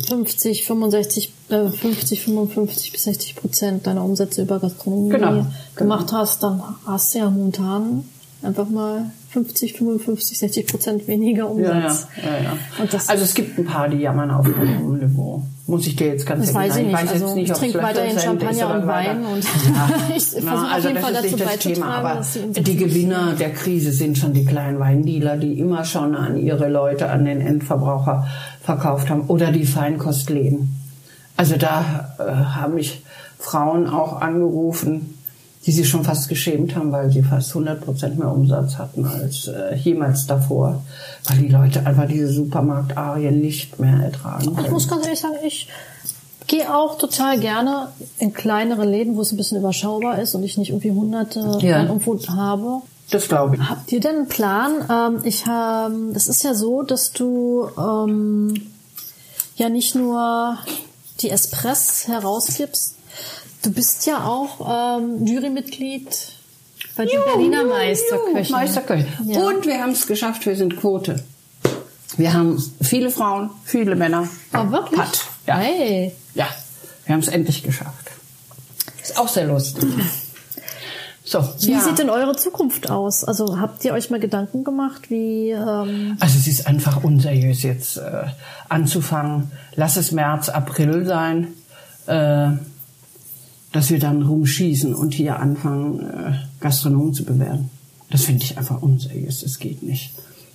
50, 65, äh, 50, 55 bis 60 Prozent deiner Umsätze über Gastronomie Genau, gemacht hast, dann hast du ja momentan einfach mal 50, 55, 60 Prozent weniger ja, ja, Umsatz. ja, ja. Und das- also es gibt ein paar, die jammern auf hohem Niveau. Muss ich dir jetzt ganz Das ehrlich weiß ich sagen. nicht. Also, ich ob's trinke weiterhin Champagner und. Wein und Ja. [laughs] ich versuche Na, auf also jeden Fall dazu nicht beizutragen, aber die Gewinner der Krise sind schon die kleinen Weindealer, die immer schon an ihre Leute, an den Endverbraucher verkauft haben oder die Feinkostläden. Also da äh, haben mich Frauen auch angerufen, die sich schon fast geschämt haben, weil sie fast 100 Prozent mehr Umsatz hatten als äh, jemals davor, weil die Leute einfach diese Supermarktarien nicht mehr ertragen. Ich muss ganz ehrlich sagen, ich gehe auch total gerne in kleinere Läden, wo es ein bisschen überschaubar ist und ich nicht irgendwie hunderte Ja. irgendwo habe. Das glaube ich. Habt ihr denn einen Plan? Ähm, ich habe, das ist ja so, dass du ähm, ja nicht nur die Espress herausgibst, du bist ja auch ähm, Jurymitglied bei den Berliner Meisterköchen. Meisterköche. Ja. Und wir haben es geschafft, wir sind Quote. Wir haben viele Frauen, viele Männer. Oh, wirklich? Hat. Ja. Hey. Ja, wir haben es endlich geschafft. Ist auch sehr lustig. So, Wie ja. sieht denn eure Zukunft aus? Also habt ihr euch mal Gedanken gemacht, wie ähm, Also es ist einfach unseriös jetzt äh, anzufangen. Lass es März, April sein, äh, dass wir dann rumschießen und hier anfangen, äh, Gastronomen zu bewerben. Das finde ich einfach unseriös. Das geht nicht.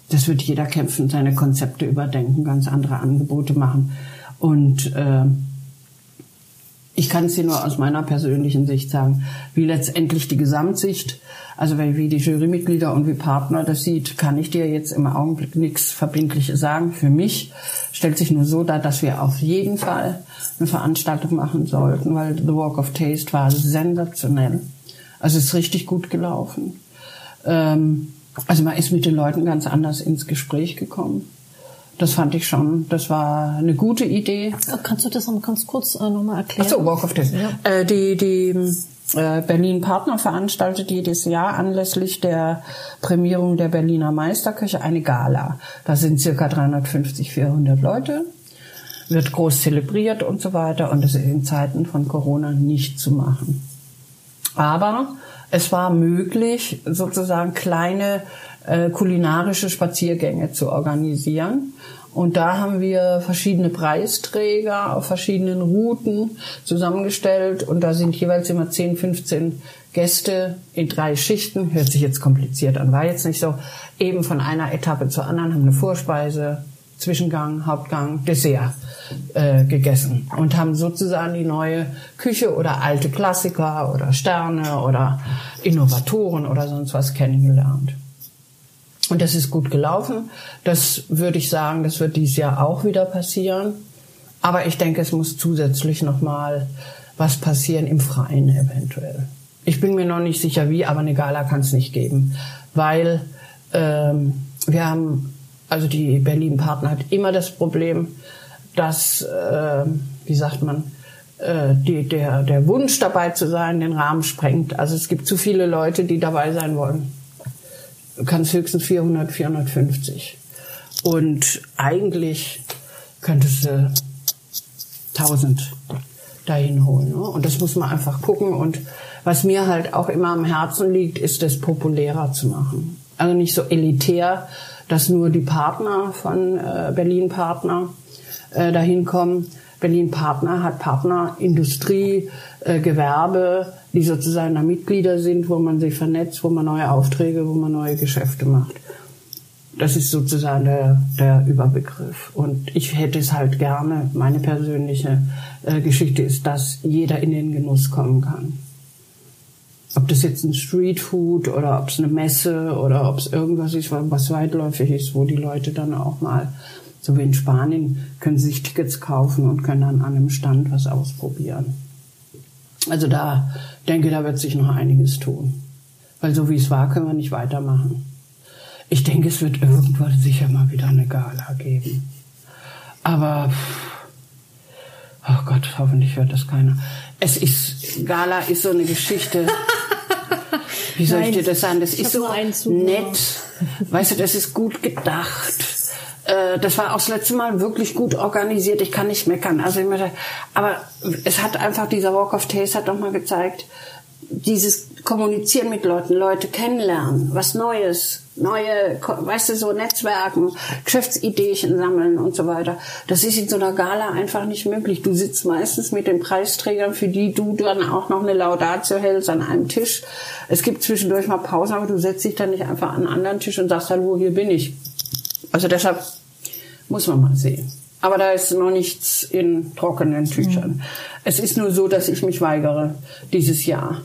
Das wird jeder kämpfen, seine Konzepte überdenken, ganz andere Angebote machen. Und äh, ich kann es dir nur aus meiner persönlichen Sicht sagen, wie letztendlich die Gesamtsicht, also wie die Jurymitglieder und wie Partner das sieht, kann ich dir jetzt im Augenblick nichts Verbindliches sagen. Für mich stellt sich nur so dar, dass wir auf jeden Fall eine Veranstaltung machen sollten, weil The Walk of Taste war sensationell. Also es ist richtig gut gelaufen. Ähm, also man ist mit den Leuten ganz anders ins Gespräch gekommen. Das fand ich schon, das war eine gute Idee. kannst du das noch ganz kurz äh, nochmal erklären? Ach so, Walk of Death. Äh, die die äh, Berlin Partner veranstaltet jedes Jahr anlässlich der Prämierung der Berliner Meisterköche eine Gala. Da sind circa 350, 400 Leute, wird groß zelebriert und so weiter und das ist in Zeiten von Corona nicht zu machen. Aber es war möglich, sozusagen kleine äh, kulinarische Spaziergänge zu organisieren. Und da haben wir verschiedene Preisträger auf verschiedenen Routen zusammengestellt. Und da sind jeweils immer 10, 15 Gäste in drei Schichten. Hört sich jetzt kompliziert an, war jetzt nicht so. Eben von einer Etappe zur anderen haben eine Vorspeise, Zwischengang, Hauptgang, Dessert äh, gegessen und haben sozusagen die neue Küche oder alte Klassiker oder Sterne oder Innovatoren oder sonst was kennengelernt. Und das ist gut gelaufen. Das würde ich sagen, das wird dieses Jahr auch wieder passieren. Aber ich denke, es muss zusätzlich noch mal was passieren im Freien eventuell. Ich bin mir noch nicht sicher wie, aber eine Gala kann es nicht geben, weil ähm, wir haben, also die Berlin-Partner hat immer das Problem, dass, äh, wie sagt man, äh, die, der, der Wunsch dabei zu sein den Rahmen sprengt. Also es gibt zu viele Leute, die dabei sein wollen. Du kannst höchstens 400, 450. Und eigentlich könntest du 1000 dahin holen. Ne? Und das muss man einfach gucken. Und was mir halt auch immer am Herzen liegt, ist das populärer zu machen. Also nicht so elitär, dass nur die Partner von äh, Berlin Partner äh, dahin kommen. Berlin Partner hat Partner, Industrie, äh, Gewerbe, die sozusagen da Mitglieder sind, wo man sich vernetzt, wo man neue Aufträge, wo man neue Geschäfte macht. Das ist sozusagen der, der Überbegriff. Und ich hätte es halt gerne, meine persönliche äh, Geschichte ist, dass jeder in den Genuss kommen kann. Ob das jetzt ein Streetfood oder ob es eine Messe oder ob es irgendwas ist, was weitläufig ist, wo die Leute dann auch mal, so wie in Spanien, können sich Tickets kaufen und können dann an einem Stand was ausprobieren. Also da denke, da wird sich noch einiges tun. Weil so wie es war, können wir nicht weitermachen. Ich denke, es wird irgendwann sicher mal wieder eine Gala geben. Aber, oh Gott, hoffentlich hört das keiner. Es ist, Gala ist so eine Geschichte. Wie soll Nein, ich dir das sagen? Das ist so nett. [laughs] Weißt du, das ist gut gedacht. Äh, Das war auch das letzte Mal wirklich gut organisiert. Ich kann nicht meckern. Also ich möchte, aber es hat einfach dieser Walk of Taste hat doch mal gezeigt, dieses Kommunizieren mit Leuten, Leute kennenlernen, was Neues, neue, weißt du, so Netzwerken, Geschäftsideen sammeln und so weiter. Das ist in so einer Gala einfach nicht möglich. Du sitzt meistens mit den Preisträgern, für die du dann auch noch eine Laudatio hältst an einem Tisch. Es gibt zwischendurch mal Pausen, aber du setzt dich dann nicht einfach an einen anderen Tisch und sagst, hallo, hier bin ich. Also deshalb muss man mal sehen. Aber da ist noch nichts in trockenen Tüchern. Es ist nur so, dass ich mich weigere, dieses Jahr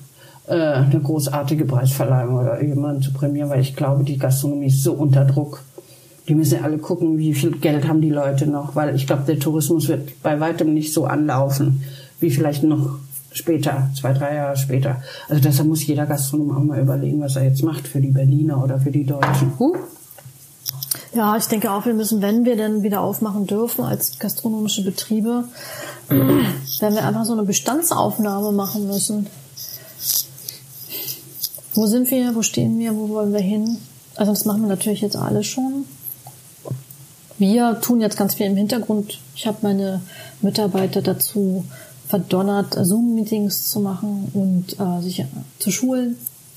äh, eine großartige Preisverleihung oder jemanden zu prämieren, weil ich glaube, die Gastronomie ist so unter Druck. Die müssen ja alle gucken, wie viel Geld haben die Leute noch, weil ich glaube, der Tourismus wird bei weitem nicht so anlaufen, wie vielleicht noch später, zwei, drei Jahre später. Also deshalb muss jeder Gastronom auch mal überlegen, was er jetzt macht für die Berliner oder für die Deutschen. Huh? Ja, ich denke auch, wir müssen, wenn wir denn wieder aufmachen dürfen als gastronomische Betriebe, [clears throat] werden wir einfach so eine Bestandsaufnahme machen müssen. Wo sind wir? Wo stehen wir? Wo wollen wir hin? Also das machen wir natürlich jetzt alle schon. Wir tun jetzt ganz viel im Hintergrund. Ich habe meine Mitarbeiter dazu verdonnert, Zoom-Meetings zu machen und äh, sich zu schulen.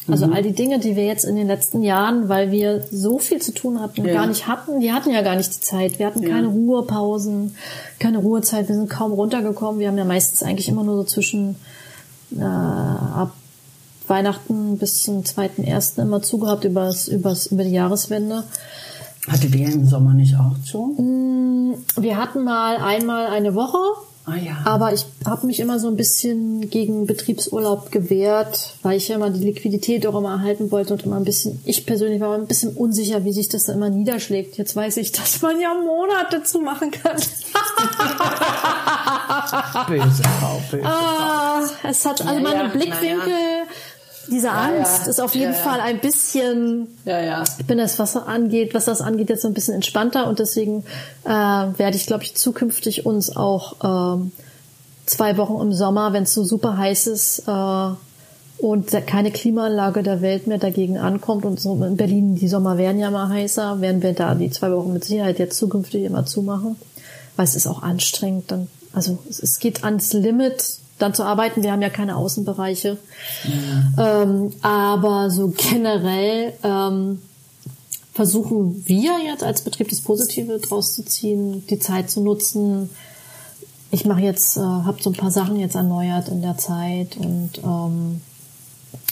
Also mhm. all die Dinge, die wir jetzt in den letzten Jahren, weil wir so viel zu tun hatten, ja. gar nicht hatten, die hatten ja gar nicht die Zeit. Wir hatten ja. keine Ruhepausen, keine Ruhezeit, wir sind kaum runtergekommen. Wir haben ja meistens eigentlich immer nur so zwischen äh, ab Weihnachten bis zum zweiten ersten immer zugehabt übers, übers, über die Jahreswende. Hattet ihr im Sommer nicht auch zu? Mm, wir hatten mal einmal eine Woche Ah, ja. Aber ich habe mich immer so ein bisschen gegen Betriebsurlaub gewehrt, weil ich ja immer die Liquidität auch immer erhalten wollte und immer ein bisschen, ich persönlich war ein bisschen unsicher, wie sich das dann immer niederschlägt. Jetzt weiß ich, dass man ja Monate zu machen kann. [laughs] böse Frau, böse ah, es hat also ja, meine ja, Blickwinkel. Ja diese Angst ja, ja. ist auf jeden ja, Fall ein bisschen, ich bin das, was angeht, was das angeht, jetzt so ein bisschen entspannter und deswegen äh, werde ich, glaube ich, zukünftig uns auch ähm, zwei Wochen im Sommer, wenn es so super heiß ist äh, und keine Klimaanlage der Welt mehr dagegen ankommt und so in Berlin die Sommer werden ja mal heißer, werden wir da die zwei Wochen mit Sicherheit jetzt zukünftig immer zumachen, weil es ist auch anstrengend. Dann, also es, es geht ans Limit dann zu arbeiten. Wir haben ja keine Außenbereiche. Ja. Ähm, aber so generell ähm, versuchen wir jetzt als Betrieb das Positive draus zu ziehen, die Zeit zu nutzen. Ich mache jetzt, äh, habe so ein paar Sachen jetzt erneuert in der Zeit und ähm,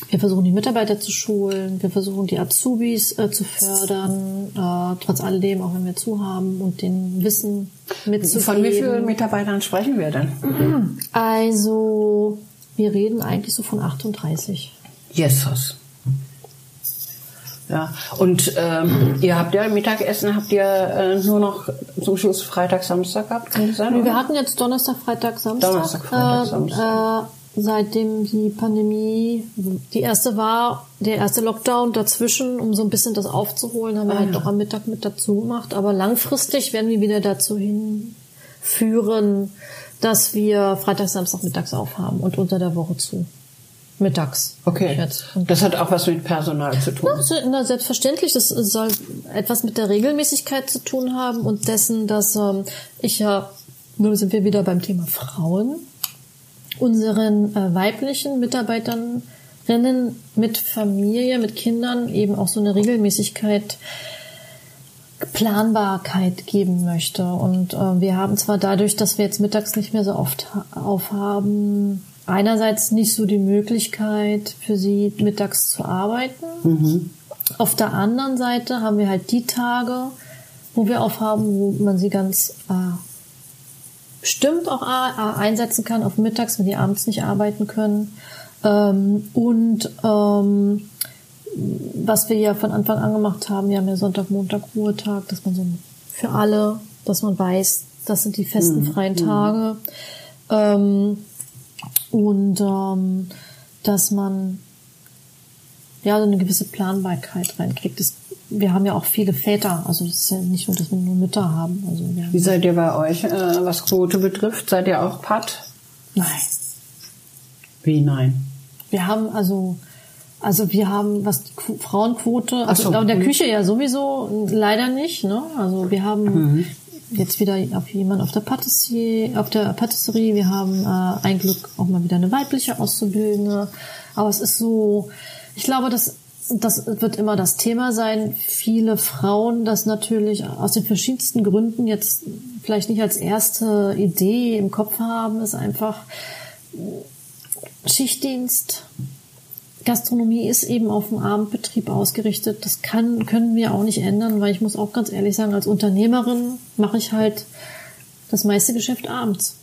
wir versuchen die Mitarbeiter zu schulen, wir versuchen die Azubis äh, zu fördern, äh, trotz alledem, auch wenn wir zu haben und den Wissen mitzugeben. Von wie vielen Mitarbeitern sprechen wir denn? Also, wir reden eigentlich so von 38. Jesus. Ja, und ähm, ihr habt ja Mittagessen, habt ihr äh, nur noch zum Schluss Freitag, Samstag gehabt, kann das sein? Wir hatten jetzt Donnerstag, Freitag, Samstag. Donnerstag, Freitag, Samstag. Äh, seitdem die Pandemie, die erste war, der erste Lockdown dazwischen, um so ein bisschen das aufzuholen, haben wir ah, halt ja. doch am Mittag mit dazu gemacht. Aber langfristig werden wir wieder dazu hinführen, dass wir Freitag, Samstag mittags aufhaben und unter der Woche zu. Mittags. Okay. Das hat auch was mit Personal zu tun. Na, na, selbstverständlich. Das soll etwas mit der Regelmäßigkeit zu tun haben und dessen, dass ähm, ich ja, nun sind wir wieder beim Thema Frauen unseren äh, weiblichen Mitarbeiterinnen mit Familie, mit Kindern eben auch so eine Regelmäßigkeit, Planbarkeit geben möchte. Und äh, wir haben zwar dadurch, dass wir jetzt mittags nicht mehr so oft aufhaben, einerseits nicht so die Möglichkeit für sie mittags zu arbeiten. Mhm. Auf der anderen Seite haben wir halt die Tage, wo wir aufhaben, wo man sie ganz äh, bestimmt auch einsetzen kann auf mittags, wenn die abends nicht arbeiten können. Ähm, und ähm, was wir ja von Anfang an gemacht haben, wir haben ja Sonntag, Montag, Ruhetag, dass man so für alle, dass man weiß, das sind die festen mhm. freien Tage. Ähm, und ähm, dass man ja so eine gewisse Planbarkeit reinkriegt. Das wir haben ja auch viele Väter, also es ist ja nicht nur, dass wir nur Mütter haben. Also Wie seid ihr bei euch, äh, was Quote betrifft? Seid ihr auch Pat? Nein. Wie nein? Wir haben also, also wir haben was die Frauenquote, also so. in der mhm. Küche ja sowieso leider nicht. Ne? Also wir haben mhm. jetzt wieder auf jemand auf der Patisserie, auf der Patisserie. Wir haben äh, ein Glück auch mal wieder eine weibliche Auszubildende. Aber es ist so, ich glaube, dass das wird immer das Thema sein. Viele Frauen das natürlich aus den verschiedensten Gründen jetzt vielleicht nicht als erste Idee im Kopf haben, ist einfach Schichtdienst. Gastronomie ist eben auf den Abendbetrieb ausgerichtet. Das kann, können wir auch nicht ändern, weil ich muss auch ganz ehrlich sagen, als Unternehmerin mache ich halt das meiste Geschäft abends.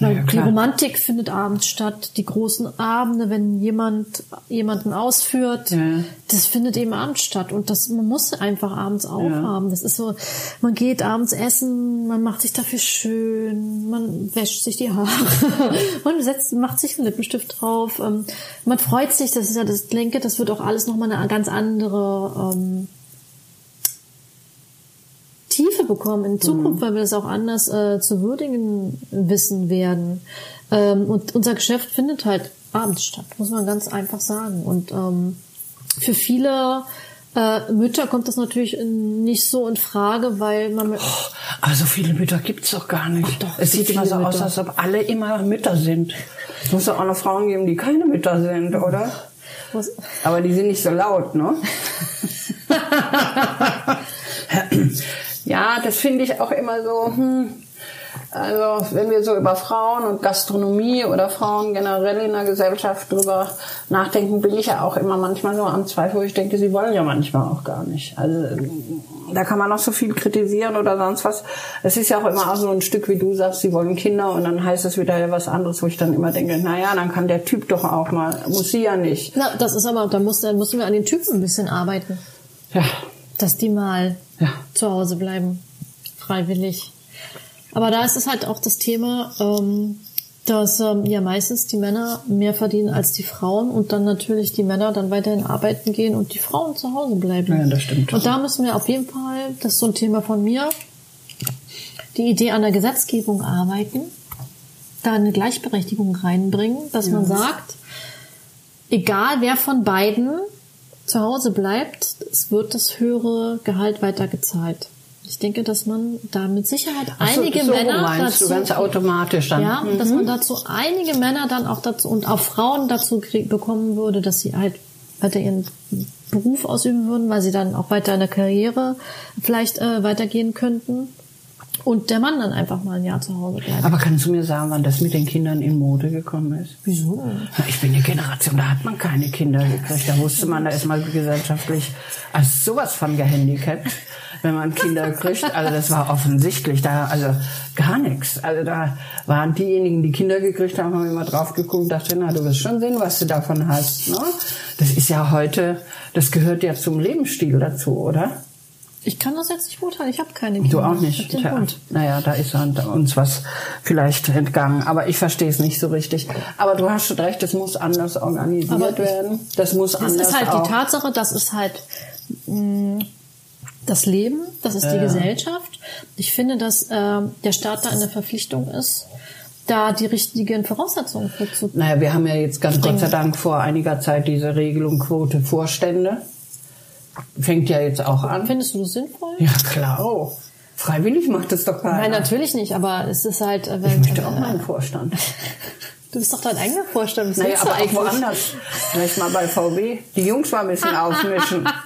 Weil Ja, die. Romantik findet abends statt, die großen Abende, wenn jemand jemanden ausführt, Ja. das findet eben abends statt und das man muss einfach abends aufhaben. Das ist so, man geht abends essen, man macht sich dafür schön, man wäscht sich die Haare, [laughs] man setzt, macht sich einen Lippenstift drauf, ähm, man freut sich. Das ist ja das denke, das wird auch alles noch mal eine ganz andere ähm, Tiefe bekommen in Zukunft, weil wir das auch anders äh, zu würdigen wissen werden. Ähm, und unser Geschäft findet halt abends statt, muss man ganz einfach sagen. Und ähm, für viele äh, Mütter kommt das natürlich in, nicht so in Frage, weil man Also viele Mütter gibt's doch gar nicht. doch, es sieht immer so aus, Mütter. als ob alle immer Mütter sind. Es muss doch auch noch Frauen geben, die keine Mütter sind, oder? was, Aber die sind nicht so laut, ne? [laughs] [clears throat] [laughs] ja, das finde ich auch immer so, hm, also wenn wir so über Frauen und Gastronomie oder Frauen generell in der Gesellschaft drüber nachdenken, bin ich ja auch immer manchmal so am Zweifel, wo ich denke, sie wollen ja manchmal auch gar nicht. Also da kann man noch so viel kritisieren oder sonst was. Es ist ja auch immer auch so ein Stück, wie du sagst, sie wollen Kinder und dann heißt es wieder was anderes, wo ich dann immer denke, naja, dann kann der Typ doch auch mal, muss sie ja nicht. na, das ist aber, da muss, da müssen wir an den Typen ein bisschen arbeiten, Ja, dass die mal ja. zu Hause bleiben, freiwillig. Aber da ist es halt auch das Thema, ähm, dass ähm, ja meistens die Männer mehr verdienen als die Frauen und dann natürlich die Männer dann weiterhin arbeiten gehen und die Frauen zu Hause bleiben. Ja, das stimmt. Und da müssen wir auf jeden Fall, das ist so ein Thema von mir, die Idee an der Gesetzgebung arbeiten, da eine Gleichberechtigung reinbringen, dass man sagt, egal wer von beiden zu Hause bleibt, es wird das höhere Gehalt weitergezahlt. Ich denke, dass man da mit Sicherheit Ach so, einige so Männer meinst dazu du ganz automatisch dann. ja, Mhm. dass man dazu einige Männer dann auch dazu und auch Frauen dazu krieg, bekommen würde, dass sie halt weiter ihren Beruf ausüben würden, weil sie dann auch weiter in der Karriere vielleicht äh, weitergehen könnten. Und der Mann dann einfach mal ein Jahr zu Hause bleibt. Aber kannst du mir sagen, wann das mit den Kindern in Mode gekommen ist? Wieso? Na, Ich bin die Generation, da hat man keine Kinder gekriegt. Da wusste man, da ist man gesellschaftlich als sowas von gehandicapt, wenn man Kinder kriegt. Also das war offensichtlich, da also gar nichts. Also da waren diejenigen, die Kinder gekriegt haben, haben immer drauf geguckt und dachte, na, du wirst schon sehen, was du davon hast. Ne? Das ist ja heute, das gehört ja zum Lebensstil dazu, oder? Ich kann das jetzt nicht beurteilen. Ich habe keine Kinder. Du auch Ich nicht. hab den Tja, Hund. naja, da ist uns was vielleicht entgangen. Aber ich verstehe es nicht so richtig. Aber du hast schon recht, es muss anders organisiert Aber werden. Das muss Das anders ist halt auch. die Tatsache, das ist halt mh, das Leben, das ist die Gesellschaft. Ich finde, dass ähm, der Staat da in der Verpflichtung ist, da die richtigen Voraussetzungen für zu Naja, wir haben ja jetzt ganz. Gott sei Dank vor einiger Zeit diese Regelung Quote Vorstände. Fängt ja jetzt auch an. Findest du das sinnvoll? Ja, klar. Oh. Freiwillig macht es doch keiner. Nein, natürlich nicht, aber es ist halt, äh, Ich wenn, möchte auch äh, mal einen Vorstand. [laughs] du bist doch dein eigener Vorstand. Was Naja, aber auch eigentlich? woanders. Vielleicht mal bei VW. Die Jungs mal ein bisschen aufmischen. [laughs]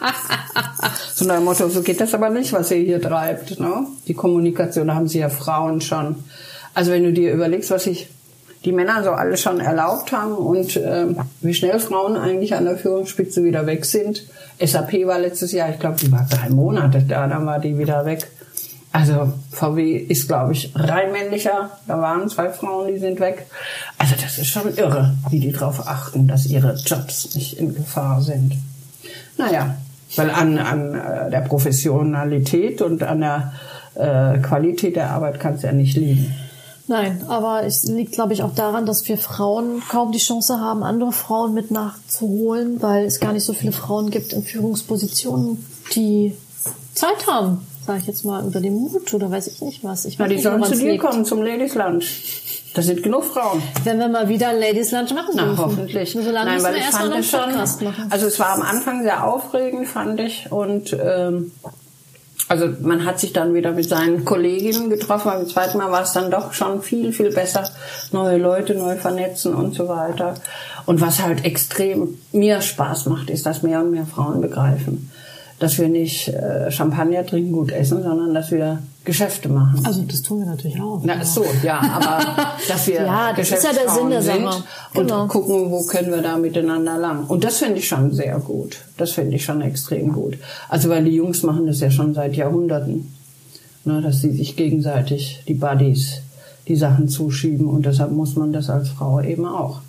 So nach dem Motto, so geht das aber nicht, was ihr hier treibt. Ne? Die Kommunikation, da haben sie ja Frauen schon. Also wenn du dir überlegst, was sich die Männer so alle schon erlaubt haben und ähm, wie schnell Frauen eigentlich an der Führungsspitze wieder weg sind. SAP war letztes Jahr, ich glaube, die war drei Monate da, dann war die wieder weg. Also VW ist, glaube ich, rein männlicher. Da waren zwei Frauen, die sind weg. Also das ist schon irre, wie die darauf achten, dass ihre Jobs nicht in Gefahr sind. Naja, weil an, an äh, der Professionalität und an der äh, Qualität der Arbeit kann es ja nicht liegen. Nein, aber es liegt, glaube ich, auch daran, dass wir Frauen kaum die Chance haben, andere Frauen mit nachzuholen, weil es gar nicht so viele Frauen gibt in Führungspositionen, die Zeit haben, sage ich jetzt mal, oder den Mut oder weiß ich nicht was. Ich Na, weiß die nicht, sollen zu dir liegt. kommen zum Ladies Lunch. Da sind genug Frauen. Wenn wir mal wieder ein Ladies Lunch machen Na, dürfen. hoffentlich. Nur solange Nein, müssen weil wir ich erst mal fand noch einen es schon, Podcast machen. also es war am Anfang sehr aufregend, fand ich. Und ähm, also man hat sich dann wieder mit seinen Kolleginnen getroffen. Beim zweiten Mal war es dann doch schon viel, viel besser. Neue Leute, neu vernetzen und so weiter. Und was halt extrem mir Spaß macht, ist, dass mehr und mehr Frauen begreifen, dass wir nicht äh, Champagner trinken, gut essen, sondern dass wir Geschäfte machen. Also das tun wir natürlich auch. Na, so, ja, aber [laughs] dass wir Ja, das ist ja der Sinn der sind Genau. und gucken, wo können wir da miteinander lang. Und das finde ich schon sehr gut. Das finde ich schon extrem gut. Also weil die Jungs machen das ja schon seit Jahrhunderten, ne, dass sie sich gegenseitig, die Buddies, die Sachen zuschieben und deshalb muss man das als Frau eben auch.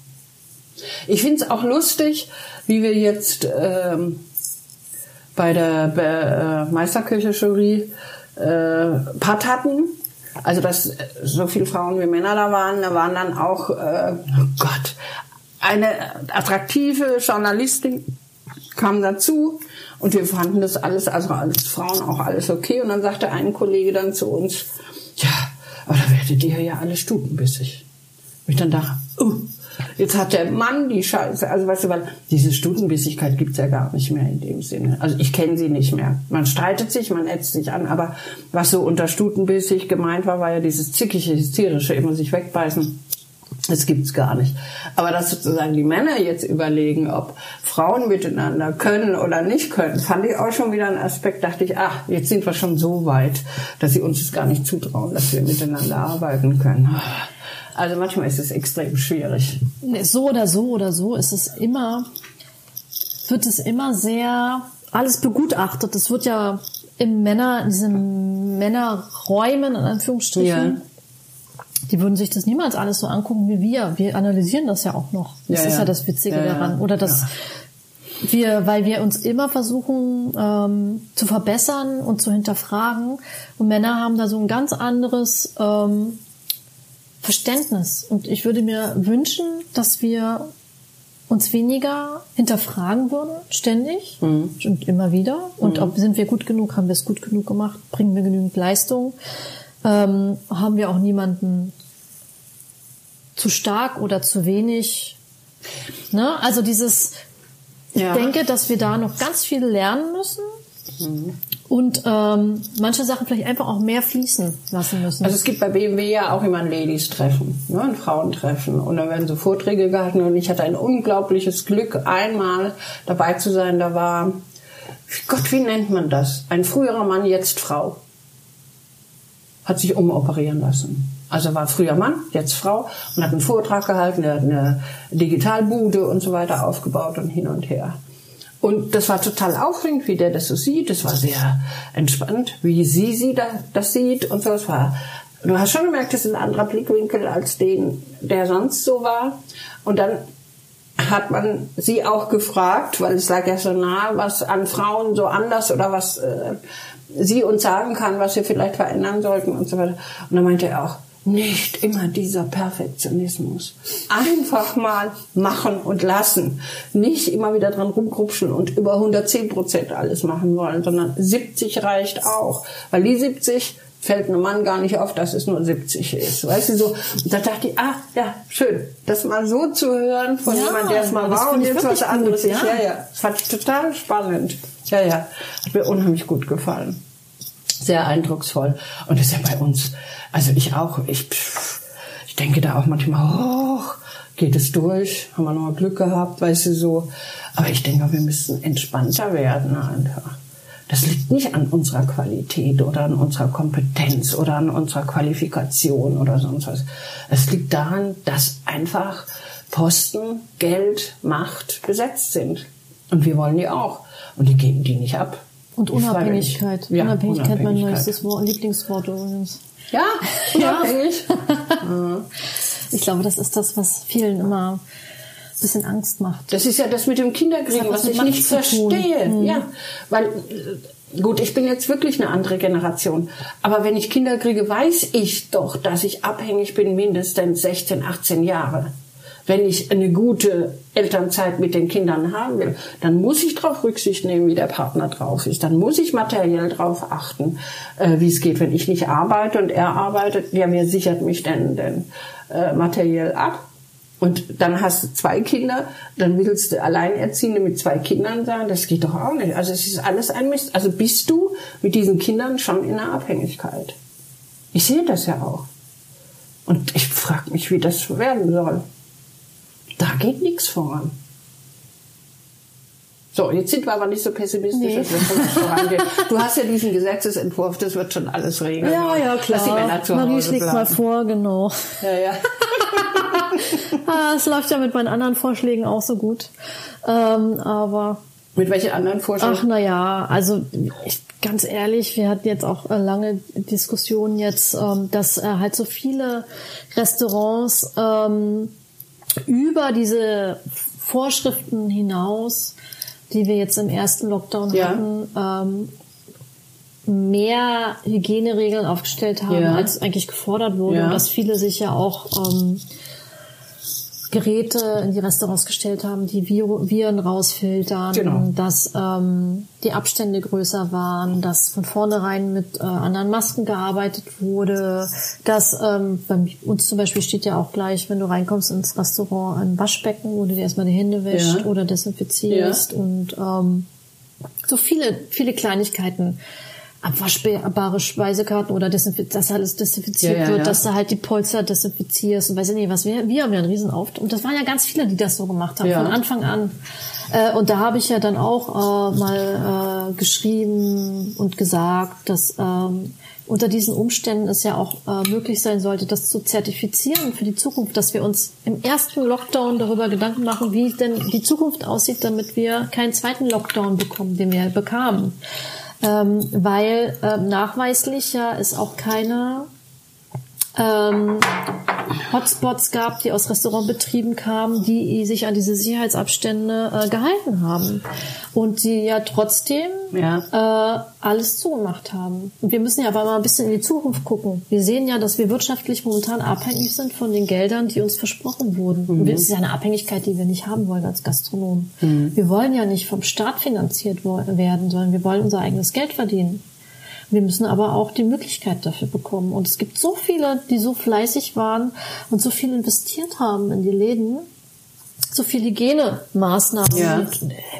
Ich finde es auch lustig, wie wir jetzt ähm, bei der äh, Meisterkirche-Jury äh, Part hatten. Also dass so viele Frauen wie Männer da waren, da waren dann auch, äh, oh Gott, eine attraktive Journalistin kam dazu und wir fanden das alles, also als Frauen auch alles okay. Und dann sagte ein Kollege dann zu uns, ja, aber da werdet ihr ja alle stutenbissig. Und ich dann dachte, oh, Jetzt hat der Mann die Scheiße. Also weißt du, weil diese Stutenbissigkeit gibt's ja gar nicht mehr in dem Sinne. Also ich kenne sie nicht mehr. Man streitet sich, man ätzt sich an, aber was so unter Stutenbissig gemeint war, war ja dieses zickige, hysterische, immer sich wegbeißen. Das gibt's gar nicht. Aber dass sozusagen die Männer jetzt überlegen, ob Frauen miteinander können oder nicht können, fand ich auch schon wieder ein Aspekt. Dachte ich, ach, jetzt sind wir schon so weit, dass sie uns das gar nicht zutrauen, dass wir miteinander arbeiten können. Also manchmal ist es extrem schwierig. So oder so oder so ist es immer, wird es immer sehr alles begutachtet. Es wird ja im Männer, in diesen Männerräumen, in Anführungsstrichen, ja. die würden sich das niemals alles so angucken wie wir. Wir analysieren das ja auch noch. Das ja, ist ja, ja das Witzige daran. Oder das, wir, weil wir uns immer versuchen ähm, zu verbessern und zu hinterfragen. Und Männer haben da so ein ganz anderes ähm, Verständnis. Und ich würde mir wünschen, dass wir uns weniger hinterfragen würden, ständig mhm. und immer wieder. Und mhm. ob sind wir gut genug, haben wir es gut genug gemacht, bringen wir genügend Leistung, ähm, haben wir auch niemanden zu stark oder zu wenig. Ne? Also dieses, ja. ich denke, dass wir da noch ganz viel lernen müssen. Mhm und ähm, manche Sachen vielleicht einfach auch mehr fließen lassen müssen. Also es gibt bei BMW ja auch immer ein Ladies-Treffen, ne, ein Frauentreffen und da werden so Vorträge gehalten und ich hatte ein unglaubliches Glück, einmal dabei zu sein. Da war, Gott, wie nennt man das? Ein früherer Mann, jetzt Frau, hat sich umoperieren lassen. Also war früher Mann, jetzt Frau und hat einen Vortrag gehalten, er hat eine Digitalbude und so weiter aufgebaut und hin und her. Und das war total aufregend, wie der das so sieht. Das war sehr entspannt, wie sie sie da, das sieht und so. Es war, du hast schon gemerkt, das ist ein anderer Blickwinkel als den, der sonst so war. Und dann hat man sie auch gefragt, weil es lag ja so nah, was an Frauen so anders oder was äh, sie uns sagen kann, was wir vielleicht verändern sollten und so weiter. Und dann meinte er auch, nicht immer dieser Perfektionismus. Einfach mal machen und lassen. Nicht immer wieder dran rumkrupschen und über 110 Prozent alles machen wollen, sondern 70 reicht auch. Weil die 70 fällt einem Mann gar nicht auf, dass es nur 70 ist. Weißt du, so. Und da dachte ich, ah, ja, schön, das mal so zu hören von ja, jemandem, der es mal war und jetzt was anderes ist. Ja. ja, ja. Das fand ich total spannend. Ja, ja. Hat mir unheimlich gut gefallen. Sehr eindrucksvoll. Und das ist ja bei uns also ich auch. Ich, ich denke da auch manchmal, oh, geht es durch? Haben wir noch mal Glück gehabt, weißt du so. Aber ich denke, wir müssen entspannter werden einfach. Das liegt nicht an unserer Qualität oder an unserer Kompetenz oder an unserer Qualifikation oder sonst was. Es liegt daran, dass einfach Posten, Geld, Macht besetzt sind. Und wir wollen die auch. Und die geben die nicht ab. Und Unabhängigkeit. Ja, Unabhängigkeit, mein neuestes Wort, Lieblingswort übrigens. Ja, unabhängig. [laughs] ja. ich glaube, das ist das, was vielen immer ein bisschen Angst macht. Das ist ja das mit dem Kinderkriegen, was, was ich nicht verstehe. Mhm. Ja, weil äh, gut, ich bin jetzt wirklich eine andere Generation. Aber wenn ich Kinder kriege, weiß ich doch, dass ich abhängig bin mindestens 16, 18 Jahre wenn ich eine gute Elternzeit mit den Kindern haben will, dann muss ich darauf Rücksicht nehmen, wie der Partner drauf ist. Dann muss ich materiell darauf achten, äh, wie es geht. Wenn ich nicht arbeite und er arbeitet, ja, wer sichert mich denn, denn äh, materiell ab? Und dann hast du zwei Kinder, dann willst du Alleinerziehende mit zwei Kindern sein, das geht doch auch nicht. Also es ist alles ein Mist. Also bist du mit diesen Kindern schon in der Abhängigkeit. Ich sehe das ja auch. Und ich frage mich, wie das werden soll. Da geht nichts voran. So, jetzt sind wir aber nicht so pessimistisch, nee. dass wir vorangehen. Du hast ja diesen Gesetzesentwurf, das wird schon alles regeln. Ja, ja, klar. Die Männer zu Marie schlägt mal vor, genau. Ja, ja. [laughs] ah, es läuft ja mit meinen anderen Vorschlägen auch so gut. Ähm, aber Mit welchen anderen Vorschlägen? Ach, na ja, also ich, ganz ehrlich, wir hatten jetzt auch äh, lange Diskussionen jetzt, ähm, dass äh, halt so viele Restaurants ähm, über diese Vorschriften hinaus, die wir jetzt im ersten Lockdown Ja. hatten, ähm, mehr Hygieneregeln aufgestellt haben, Ja. als eigentlich gefordert wurde. Ja. Und dass viele sich ja auch ähm, Geräte in die Restaurants gestellt haben, die Vir Viren rausfiltern, Genau. dass ähm, die Abstände größer waren, dass von vornherein mit äh, anderen Masken gearbeitet wurde, dass ähm, bei uns zum Beispiel steht ja auch gleich, wenn du reinkommst ins Restaurant, ein Waschbecken, wo du dir erstmal die Hände wäscht Ja. oder desinfizierst und ähm, so viele, viele Kleinigkeiten. Abwaschbare Speisekarten oder desinfiz dass alles desinfiziert Ja, ja, wird, ja. dass du halt die Polster desinfizierst und weiß ich nicht was. Wir, wir haben ja einen riesen Auft und das waren ja ganz viele, die das so gemacht haben, von Anfang an. Äh, und da habe ich ja dann auch äh, mal äh, geschrieben und gesagt, dass ähm, unter diesen Umständen es ja auch äh, möglich sein sollte, das zu zertifizieren für die Zukunft, dass wir uns im ersten Lockdown darüber Gedanken machen, wie denn die Zukunft aussieht, damit wir keinen zweiten Lockdown bekommen, den wir bekamen. Ähm, weil ähm, nachweislich ja es auch keine ähm, Hotspots gab, die aus Restaurantbetrieben kamen, die sich an diese Sicherheitsabstände äh, gehalten haben und die ja trotzdem Ja. äh, alles zugemacht haben. Und wir müssen ja aber mal ein bisschen in die Zukunft gucken. Wir sehen ja, dass wir wirtschaftlich momentan abhängig sind von den Geldern, die uns versprochen wurden. Und das ist ja eine Abhängigkeit, die wir nicht haben wollen als Gastronomen. Wir wollen ja nicht vom Staat finanziert werden, sondern wir wollen unser eigenes Geld verdienen. Wir müssen aber auch die Möglichkeit dafür bekommen. Und es gibt so viele, die so fleißig waren und so viel investiert haben in die Läden, so viele Hygienemaßnahmen. Ja. Äh,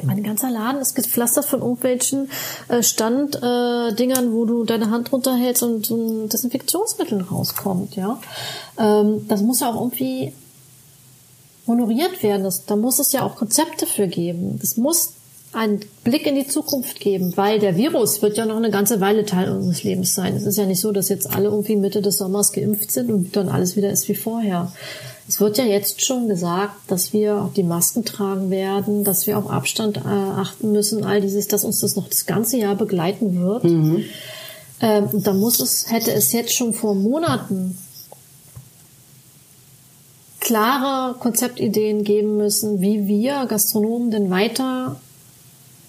mein ganzer Laden ist gepflastert von irgendwelchen äh, Standdingern, äh, wo du deine Hand runterhältst und so ein Desinfektionsmittel rauskommt. Ja, ähm, Das muss ja auch irgendwie honoriert werden. Das, da muss es ja auch Konzepte für geben. Das muss einen Blick in die Zukunft geben, weil der Virus wird ja noch eine ganze Weile Teil unseres Lebens sein. Es ist ja nicht so, dass jetzt alle irgendwie Mitte des Sommers geimpft sind und dann alles wieder ist wie vorher. Es wird ja jetzt schon gesagt, dass wir auch die Masken tragen werden, dass wir auf Abstand äh, achten müssen, all dieses, dass uns das noch das ganze Jahr begleiten wird. Ähm, und da muss es, hätte es jetzt schon vor Monaten klare Konzeptideen geben müssen, wie wir Gastronomen denn weiter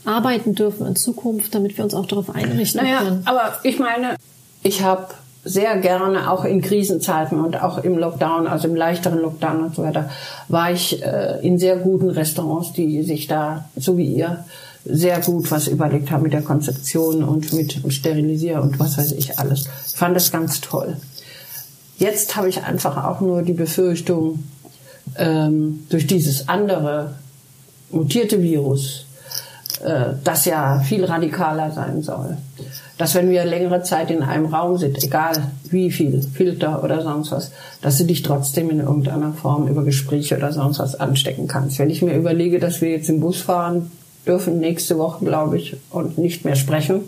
arbeiten dürfen in Zukunft, damit wir uns auch darauf einrichten Naja, können. aber ich meine, ich habe sehr gerne auch in Krisenzeiten und auch im Lockdown, also im leichteren Lockdown und so weiter, war ich äh, in sehr guten Restaurants, die sich da, so wie ihr, sehr gut was überlegt haben mit der Konzeption und mit Sterilisieren und was weiß ich alles. Ich fand das ganz toll. Jetzt habe ich einfach auch nur die Befürchtung, ähm, durch dieses andere mutierte Virus, äh, das ja viel radikaler sein soll, dass wenn wir längere Zeit in einem Raum sind, egal wie viel Filter oder sonst was, dass du dich trotzdem in irgendeiner Form über Gespräche oder sonst was anstecken kannst. Wenn ich mir überlege, dass wir jetzt im Bus fahren dürfen nächste Woche, glaube ich, und nicht mehr sprechen,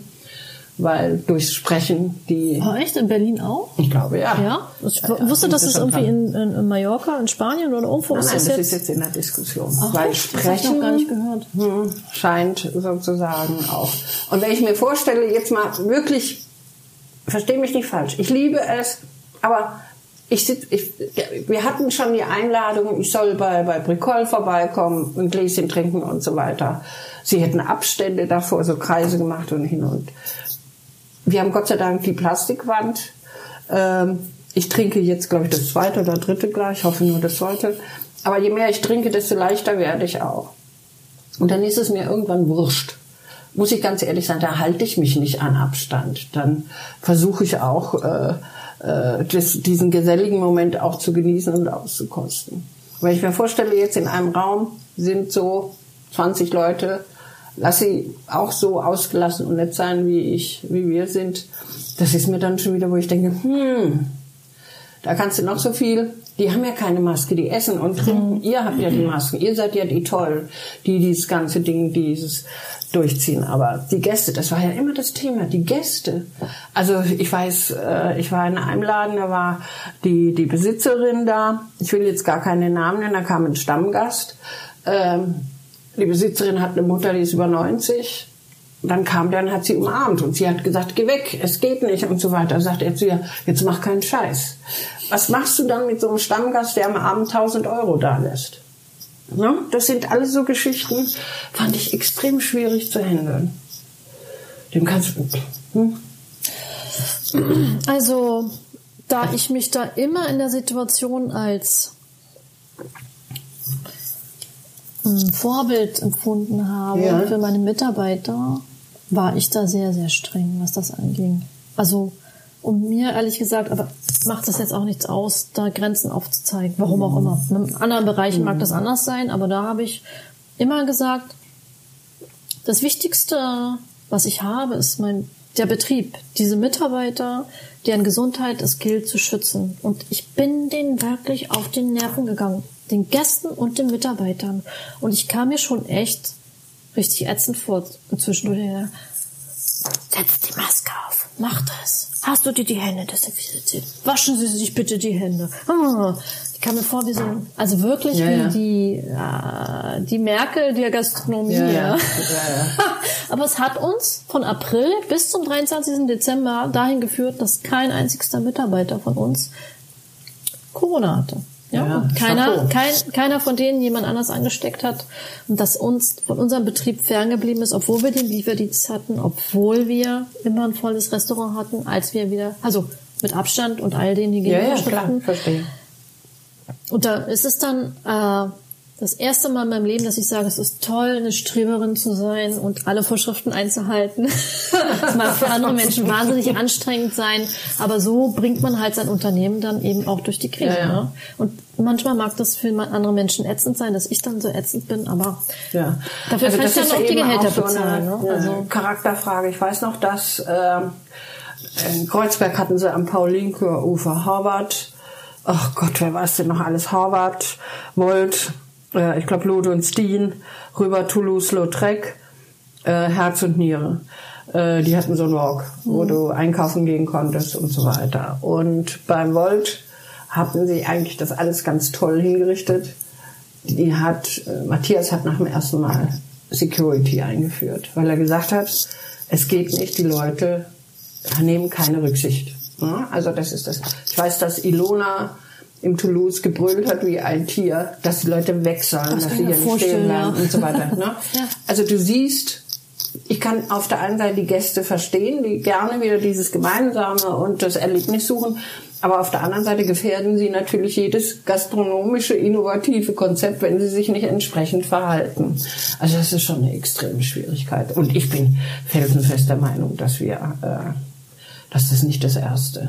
weil durchs Sprechen die, Oh, echt? In Berlin auch? ich glaube ja. Ja? Ich Ja, ja, wusste, dass es irgendwie in, in, in Mallorca, in Spanien oder irgendwo Nein, ist nein, das jetzt. ist jetzt in der Diskussion. Ach, weil echt? Das hab ich Sprechen noch gar nicht gehört. hm, scheint sozusagen auch. Und wenn ich mir vorstelle, jetzt mal wirklich, verstehe mich nicht falsch, ich liebe es, aber ich, sitz, ich wir hatten schon die Einladung, ich soll bei, bei Bricol vorbeikommen, ein Gläschen trinken und so weiter. Sie hätten Abstände davor, so Kreise gemacht und hin und. Wir haben Gott sei Dank die Plastikwand. Ähm, ich trinke jetzt, glaube ich, das zweite oder dritte gleich. Ich hoffe nur das zweite. Aber je mehr ich trinke, desto leichter werde ich auch. Und dann ist es mir irgendwann wurscht. Muss ich ganz ehrlich sagen, da halte ich mich nicht an Abstand. Dann versuche ich auch, äh, äh, das, diesen geselligen Moment auch zu genießen und auszukosten. Wenn ich mir vorstelle, jetzt in einem Raum sind so 20 Leute, lass sie auch so ausgelassen und nett sein, wie ich, wie wir sind. Das ist mir dann schon wieder, wo ich denke, hm, da kannst du noch so viel. Die haben ja keine Maske, die essen und trinken. Ihr habt ja die Masken. Ihr seid ja die tollen, die dieses ganze Ding, dieses durchziehen. Aber die Gäste, das war ja immer das Thema, die Gäste. Also ich weiß, äh, ich war in einem Laden, da war die, die Besitzerin da. Ich will jetzt gar keine Namen nennen, da kam ein Stammgast. Ähm, die Besitzerin hat eine Mutter, die ist über 90. Dann kam der und hat sie umarmt und sie hat gesagt, geh weg, es geht nicht und so weiter. Sagt er zu ihr, jetzt mach keinen Scheiß. Was machst du dann mit so einem Stammgast, der am Abend 1000 Euro da lässt? Ne? Das sind alles so Geschichten, fand ich extrem schwierig zu handeln. Dem kannst du, hm? Also, da ich mich da immer in der Situation als ähm, Vorbild empfunden habe Ja. für meine Mitarbeiter, war ich da sehr, sehr streng, was das anging. Also, und mir ehrlich gesagt, aber macht das jetzt auch nichts aus, da Grenzen aufzuzeigen, warum auch immer. In anderen Bereichen mag das anders sein, aber da habe ich immer gesagt, das Wichtigste, was ich habe, ist mein der Betrieb, diese Mitarbeiter, deren Gesundheit es gilt zu schützen. Und ich bin denen wirklich auf den Nerven gegangen, den Gästen und den Mitarbeitern. Und ich kam mir schon echt richtig ätzend vor und zwischendurch. ja, Setz die Maske auf, mach das. Hast du dir die Hände desinfiziert? Waschen Sie sich bitte die Hände. Ah, Ich kam mir vor wie so, ein- also wirklich Ja, wie ja. die, äh, die Merkel der Gastronomie. Ja. [laughs] Aber es hat uns von April bis zum 23. Dezember dahin geführt, dass kein einzigster Mitarbeiter von uns Corona hatte. Ja, Ja, keiner, kein, keiner von denen jemand anders angesteckt hat und dass uns von unserem Betrieb ferngeblieben ist, obwohl wir den Lieferdienst hatten, obwohl wir immer ein volles Restaurant hatten, als wir wieder, also mit Abstand und all den Ja, ja, klar, Hygienevorschriften. verstehe. Und da ist es dann äh, das erste Mal in meinem Leben, dass ich sage, es ist toll, eine Streberin zu sein und alle Vorschriften einzuhalten. [laughs] Das mag für andere Menschen wahnsinnig anstrengend sein, aber so bringt man halt sein Unternehmen dann eben auch durch die Krise. Ja, ja. Ne? Und manchmal mag das für andere Menschen ätzend sein, dass ich dann so ätzend bin, aber Ja. dafür kann ich dann auch die Gehälter auch so bezahlen. Eine, Ne? Also, Charakterfrage. Ich weiß noch, dass ähm, in Kreuzberg hatten sie am Paulinke-Ufer Horvath, ach Gott, wer weiß denn noch alles? Horvath, Volt, äh, ich glaube Lode und Steen, rüber Toulouse-Lautrec, äh, Herz und Niere. Äh, die hatten so einen Walk, wo du einkaufen gehen konntest und so weiter. Und beim Volt hatten sie eigentlich das alles ganz toll hingerichtet. Die hat, äh, Matthias hat nach dem ersten Mal Security eingeführt, weil er gesagt hat, es geht nicht, die Leute nehmen keine Rücksicht. Ja, also das ist das. Ich weiß, dass Ilona im Toulouse gebrüllt hat wie ein Tier, dass die Leute weg sollen, Das dass sie hier nicht stehen bleiben ja. und so weiter. Ne? [laughs] Ja. Also du siehst, ich kann auf der einen Seite die Gäste verstehen, die gerne wieder dieses Gemeinsame und das Erlebnis suchen, aber auf der anderen Seite gefährden sie natürlich jedes gastronomische, innovative Konzept, wenn sie sich nicht entsprechend verhalten. Also das ist schon eine extreme Schwierigkeit. Und ich bin felsenfest der Meinung, dass wir, äh, dass das nicht das erste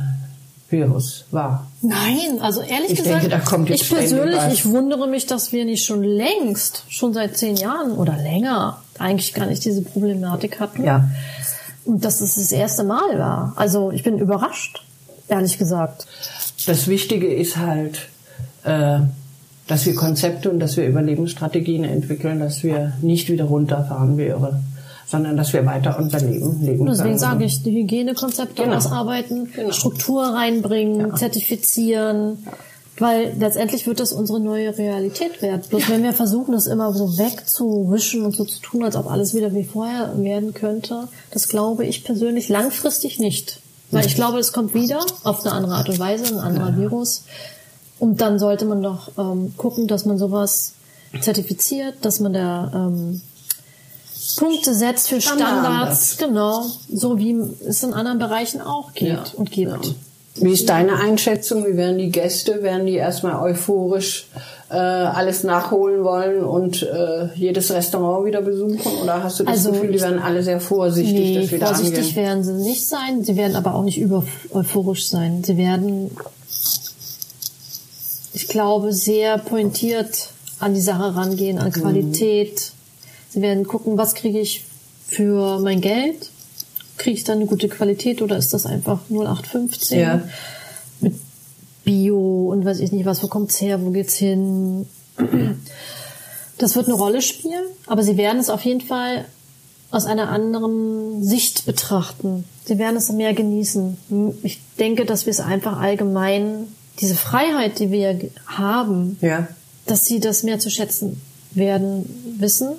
Virus war. Nein, also ehrlich Ich gesagt, denke, da kommt jetzt ich persönlich, ich wundere mich, dass wir nicht schon längst, schon seit zehn Jahren oder länger, eigentlich gar nicht diese Problematik hatten. Ja. Und dass es das erste Mal war. Also ich bin überrascht, ehrlich gesagt. Das Wichtige ist halt, äh, dass wir Konzepte und dass wir Überlebensstrategien entwickeln, dass wir nicht wieder runterfahren wie irre, sondern dass wir weiter unser Leben leben Und deswegen können. sage ich, die Hygienekonzepte Genau. ausarbeiten, Genau. Struktur reinbringen, zertifizieren. Weil letztendlich wird das unsere neue Realität werden. Bloß wenn wir versuchen, das immer so wegzuwischen und so zu tun, als ob alles wieder wie vorher werden könnte, das glaube ich persönlich langfristig nicht. Weil ich glaube, es kommt wieder auf eine andere Art und Weise, ein anderer Virus. Und dann sollte man doch ähm, gucken, dass man sowas zertifiziert, dass man da ähm, Punkte setzt für Standards. Standards, genau, so wie es in anderen Bereichen auch geht Ja. und gibt. Wie ist deine Einschätzung? Wie werden die Gäste? Werden die erstmal euphorisch äh, alles nachholen wollen und äh, jedes Restaurant wieder besuchen? Oder hast du das Also Gefühl, die werden alle sehr vorsichtig Nee, das wieder vorsichtig angehen? werden sie nicht sein. Sie werden aber auch nicht über euphorisch sein. Sie werden, ich glaube, sehr pointiert an die Sache rangehen, Mhm. an Qualität. Sie werden gucken, was kriege ich für mein Geld? Kriege ich dann eine gute Qualität oder ist das einfach 0815? Ja. Mit Bio und weiß ich nicht was, wo kommt's her, wo geht's hin? Das wird eine Rolle spielen, aber sie werden es auf jeden Fall aus einer anderen Sicht betrachten. Sie werden es mehr genießen. Ich denke, dass wir es einfach allgemein, diese Freiheit, die wir haben, Ja. dass sie das mehr zu schätzen werden wissen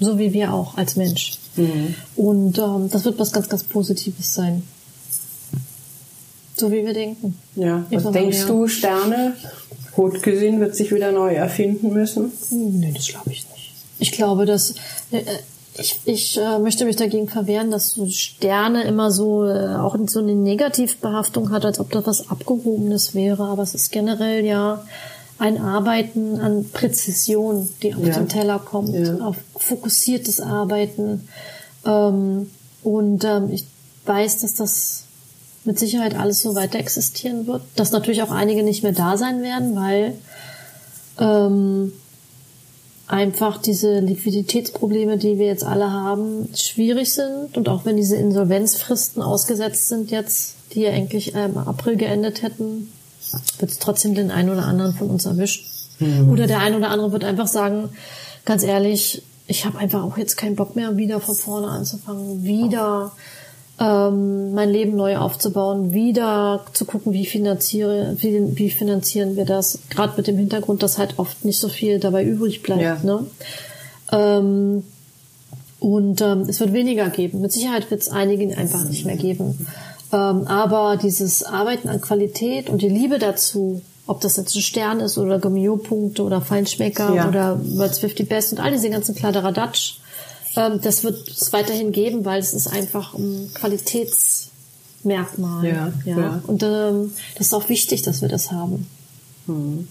So wie wir auch als Mensch. Mhm. Und ähm, das wird was ganz, ganz Positives sein. So wie wir denken. Ja. Was Immer denkst du, Sterne? Haute Cuisine wird sich wieder neu erfinden müssen? Hm, Nee, das glaube ich nicht. Ich glaube, dass äh, ich, ich äh, möchte mich dagegen verwehren, dass so Sterne immer so äh, auch so eine Negativbehaftung hat, als ob das was Abgehobenes wäre. Aber es ist generell ja ein Arbeiten an Präzision, die auf Ja. den Teller kommt, Ja. auf fokussiertes Arbeiten. Ähm, und ähm, ich weiß, dass das mit Sicherheit alles so weiter existieren wird. Dass natürlich auch einige nicht mehr da sein werden, weil ähm, einfach diese Liquiditätsprobleme, die wir jetzt alle haben, schwierig sind. Und auch wenn diese Insolvenzfristen ausgesetzt sind jetzt, die ja eigentlich ähm, im April geendet hätten, wird es trotzdem den einen oder anderen von uns erwischt. Oder der ein oder andere wird einfach sagen, ganz ehrlich, ich habe einfach auch jetzt keinen Bock mehr, wieder von vorne anzufangen, wieder ähm, mein Leben neu aufzubauen, wieder zu gucken, wie finanziere, wie, wie finanzieren wir das, gerade mit dem Hintergrund, dass halt oft nicht so viel dabei übrig bleibt. Ja. Ne? Ähm, und ähm, es wird weniger geben. Mit Sicherheit wird es einigen einfach nicht mehr geben. Ähm, aber dieses Arbeiten an Qualität und die Liebe dazu, ob das jetzt ein Stern ist oder Gummio-Punkte oder Feinschmecker Ja. oder World's 50 Best und all diese ganzen Kladderadatsch, ähm, das wird es weiterhin geben, weil es ist einfach ein Qualitätsmerkmal. Ja, ja. Und ähm, das ist auch wichtig, dass wir das haben. Hm.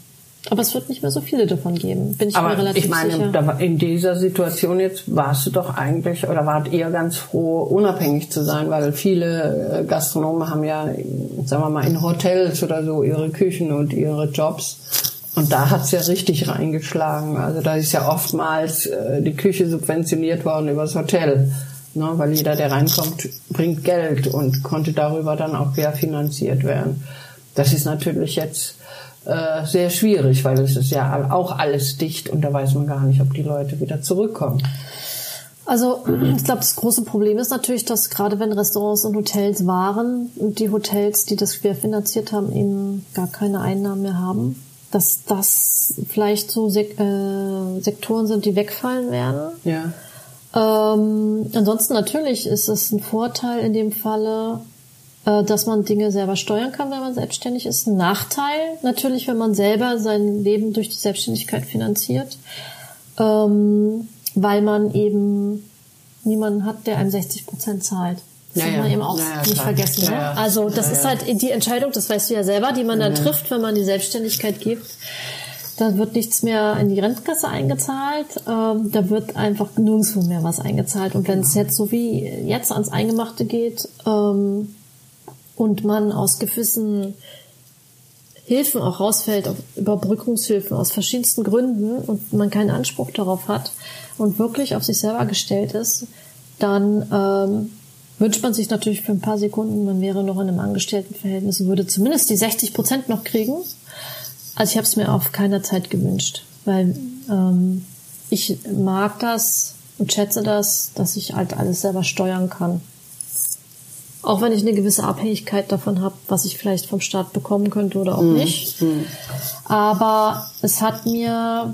Aber es wird nicht mehr so viele davon geben, bin ich mir Aber relativ ich meine, sicher. in dieser Situation jetzt warst du doch eigentlich oder wart ihr ganz froh, unabhängig zu sein, weil viele äh, Gastronomen haben ja, sagen wir mal, in Hotels oder so ihre Küchen und ihre Jobs. Und da hat's ja richtig reingeschlagen. Also da ist ja oftmals äh, die Küche subventioniert worden übers Hotel. Ne, weil jeder, der reinkommt, bringt Geld und konnte darüber dann auch querfinanziert werden. Das ist natürlich jetzt äh, sehr schwierig, weil es ist ja auch alles dicht und da weiß man gar nicht, ob die Leute wieder zurückkommen. Also ich glaube, das große Problem ist natürlich, dass gerade wenn Restaurants und Hotels waren und die Hotels, die das querfinanziert haben, eben gar keine Einnahmen mehr haben, dass das vielleicht so Sek äh, Sektoren sind, die wegfallen werden. Ja. Ähm, ansonsten natürlich ist es ein Vorteil in dem Falle, dass man Dinge selber steuern kann, wenn man selbstständig ist. Ein Nachteil natürlich, wenn man selber sein Leben durch die Selbstständigkeit finanziert, ähm, weil man eben niemanden hat, der einem 60 Prozent zahlt. Das Ja, darf ja. man eben auch Ja, ja, nicht klar. vergessen. Ne? ja. Also das Ja, ist halt die Entscheidung, das weißt du ja selber, die man dann trifft, wenn man die Selbstständigkeit gibt. Da wird nichts mehr in die Rentenkasse eingezahlt. Ähm, da wird einfach nirgendwo mehr was eingezahlt. Und wenn es jetzt so wie jetzt ans Eingemachte geht ähm, und man aus gewissen Hilfen auch rausfällt, auf Überbrückungshilfen aus verschiedensten Gründen und man keinen Anspruch darauf hat und wirklich auf sich selber gestellt ist, dann ähm, wünscht man sich natürlich für ein paar Sekunden, man wäre noch in einem Angestelltenverhältnis und würde zumindest die 60 Prozent noch kriegen. Also ich habe es mir auf keiner Zeit gewünscht, weil ähm, ich mag das und schätze das, dass ich halt alles selber steuern kann. Auch wenn ich eine gewisse Abhängigkeit davon habe, was ich vielleicht vom Staat bekommen könnte oder auch nicht. Aber es hat mir,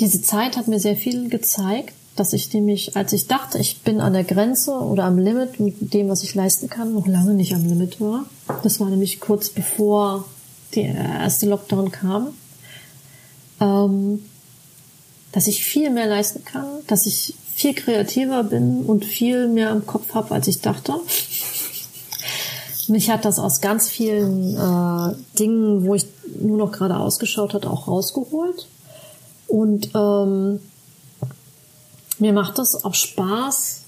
diese Zeit hat mir sehr viel gezeigt, dass ich nämlich, als ich dachte, ich bin an der Grenze oder am Limit mit dem, was ich leisten kann, noch lange nicht am Limit war. Das war nämlich kurz bevor der erste Lockdown kam. Ähm, dass ich viel mehr leisten kann, dass ich viel kreativer bin und viel mehr im Kopf habe, als ich dachte. Mich hat das aus ganz vielen äh, Dingen, wo ich nur noch gerade ausgeschaut hat, auch rausgeholt. Und ähm, mir macht das auch Spaß,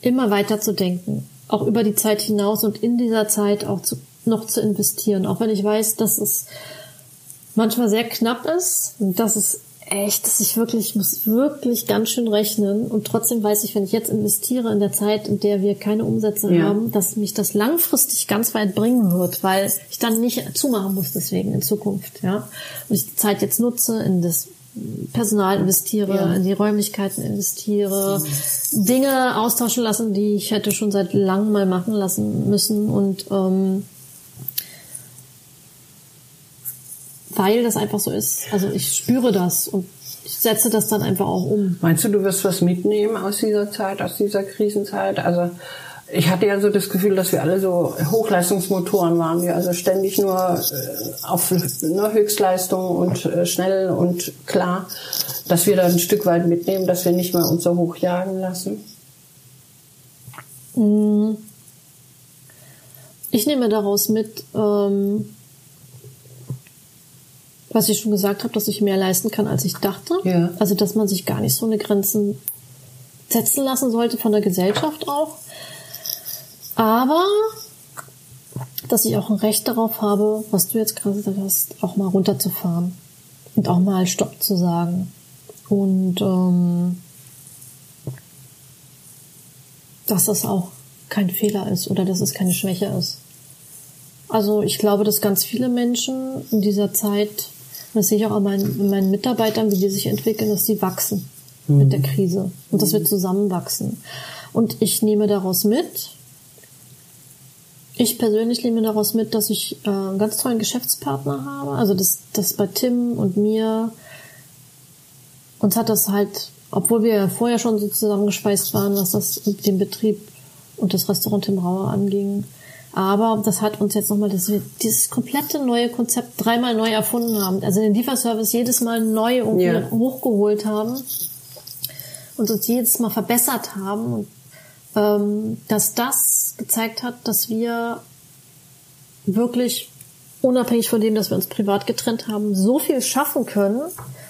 immer weiter zu denken, auch über die Zeit hinaus und in dieser Zeit auch zu, noch zu investieren, auch wenn ich weiß, dass es manchmal sehr knapp ist, und dass es echt, dass ich wirklich, ich muss wirklich ganz schön rechnen und trotzdem weiß ich, wenn ich jetzt investiere in der Zeit, in der wir keine Umsätze Ja. haben, dass mich das langfristig ganz weit bringen wird, weil ich dann nicht zumachen muss deswegen in Zukunft, ja. Und ich die Zeit jetzt nutze, in das Personal investiere, Ja. in die Räumlichkeiten investiere, Dinge austauschen lassen, die ich hätte schon seit langem mal machen lassen müssen und ähm, weil das einfach so ist. Also ich spüre das und ich setze das dann einfach auch um. Meinst du, du wirst was mitnehmen aus dieser Zeit, aus dieser Krisenzeit? Also ich hatte ja so das Gefühl, dass wir alle so Hochleistungsmotoren waren, wir also ständig nur äh, auf nur Höchstleistung und äh, schnell und klar, dass wir da ein Stück weit mitnehmen, dass wir nicht mehr uns so hochjagen lassen. Mm. Ich nehme daraus mit, ähm, was ich schon gesagt habe, dass ich mehr leisten kann, als ich dachte. Ja. Also, dass man sich gar nicht so eine Grenzen setzen lassen sollte von der Gesellschaft auch. Aber, dass ich auch ein Recht darauf habe, was du jetzt gerade gesagt hast, auch mal runterzufahren. Und auch mal Stopp zu sagen. Und ähm, dass das auch kein Fehler ist oder dass es keine Schwäche ist. Also ich glaube, dass ganz viele Menschen in dieser Zeit, das sehe ich auch an meinen, meinen Mitarbeitern, wie die sich entwickeln, dass sie wachsen mhm. mit der Krise und dass wir zusammenwachsen. Und ich nehme daraus mit, ich persönlich nehme daraus mit, dass ich äh, einen ganz tollen Geschäftspartner habe. Also das, das bei Tim und mir uns hat das halt obwohl wir vorher schon so zusammengespeist waren, was das den Betrieb und das Restaurant im Rauer anging. Aber das hat uns jetzt nochmal, dass wir dieses komplette neue Konzept dreimal neu erfunden haben. Also den Lieferservice jedes Mal neu irgendwie yeah. hochgeholt haben und uns jedes Mal verbessert haben. Und ähm, dass das gezeigt hat, dass wir wirklich unabhängig von dem, dass wir uns privat getrennt haben, so viel schaffen können,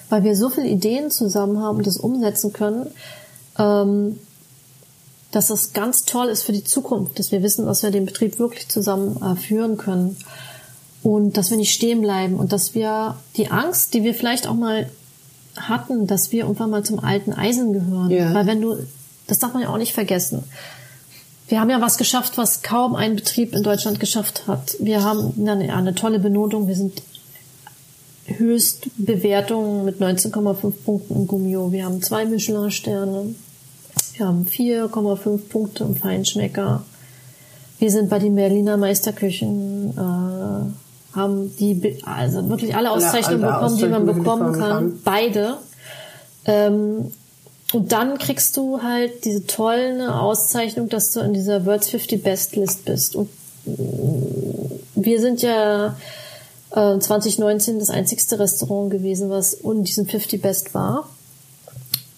weil wir so viele Ideen zusammen haben und das umsetzen können, ähm, dass das ganz toll ist für die Zukunft, dass wir wissen, dass wir den Betrieb wirklich zusammen äh, führen können und dass wir nicht stehen bleiben und dass wir die Angst, die wir vielleicht auch mal hatten, dass wir irgendwann mal zum alten Eisen gehören. Ja. Weil wenn du, das darf man ja auch nicht vergessen. Wir haben ja was geschafft, was kaum ein Betrieb in Deutschland geschafft hat. Wir haben eine, eine tolle Benotung. Wir sind Höchstbewertungen mit 19,5 Punkten im Gummio. Wir haben zwei Michelin-Sterne. Wir haben 4,5 Punkte im Feinschmecker. Wir sind bei den Berliner Meisterküchen, äh, haben die, also wirklich alle Auszeichnungen alle bekommen, die man bekommen kann. kann. Beide. Ähm, und dann kriegst du halt diese tolle Auszeichnung, dass du in dieser World's 50 Best List bist. Und wir sind ja 2019 äh, das einzigste Restaurant gewesen, was in diesem 50 Best war.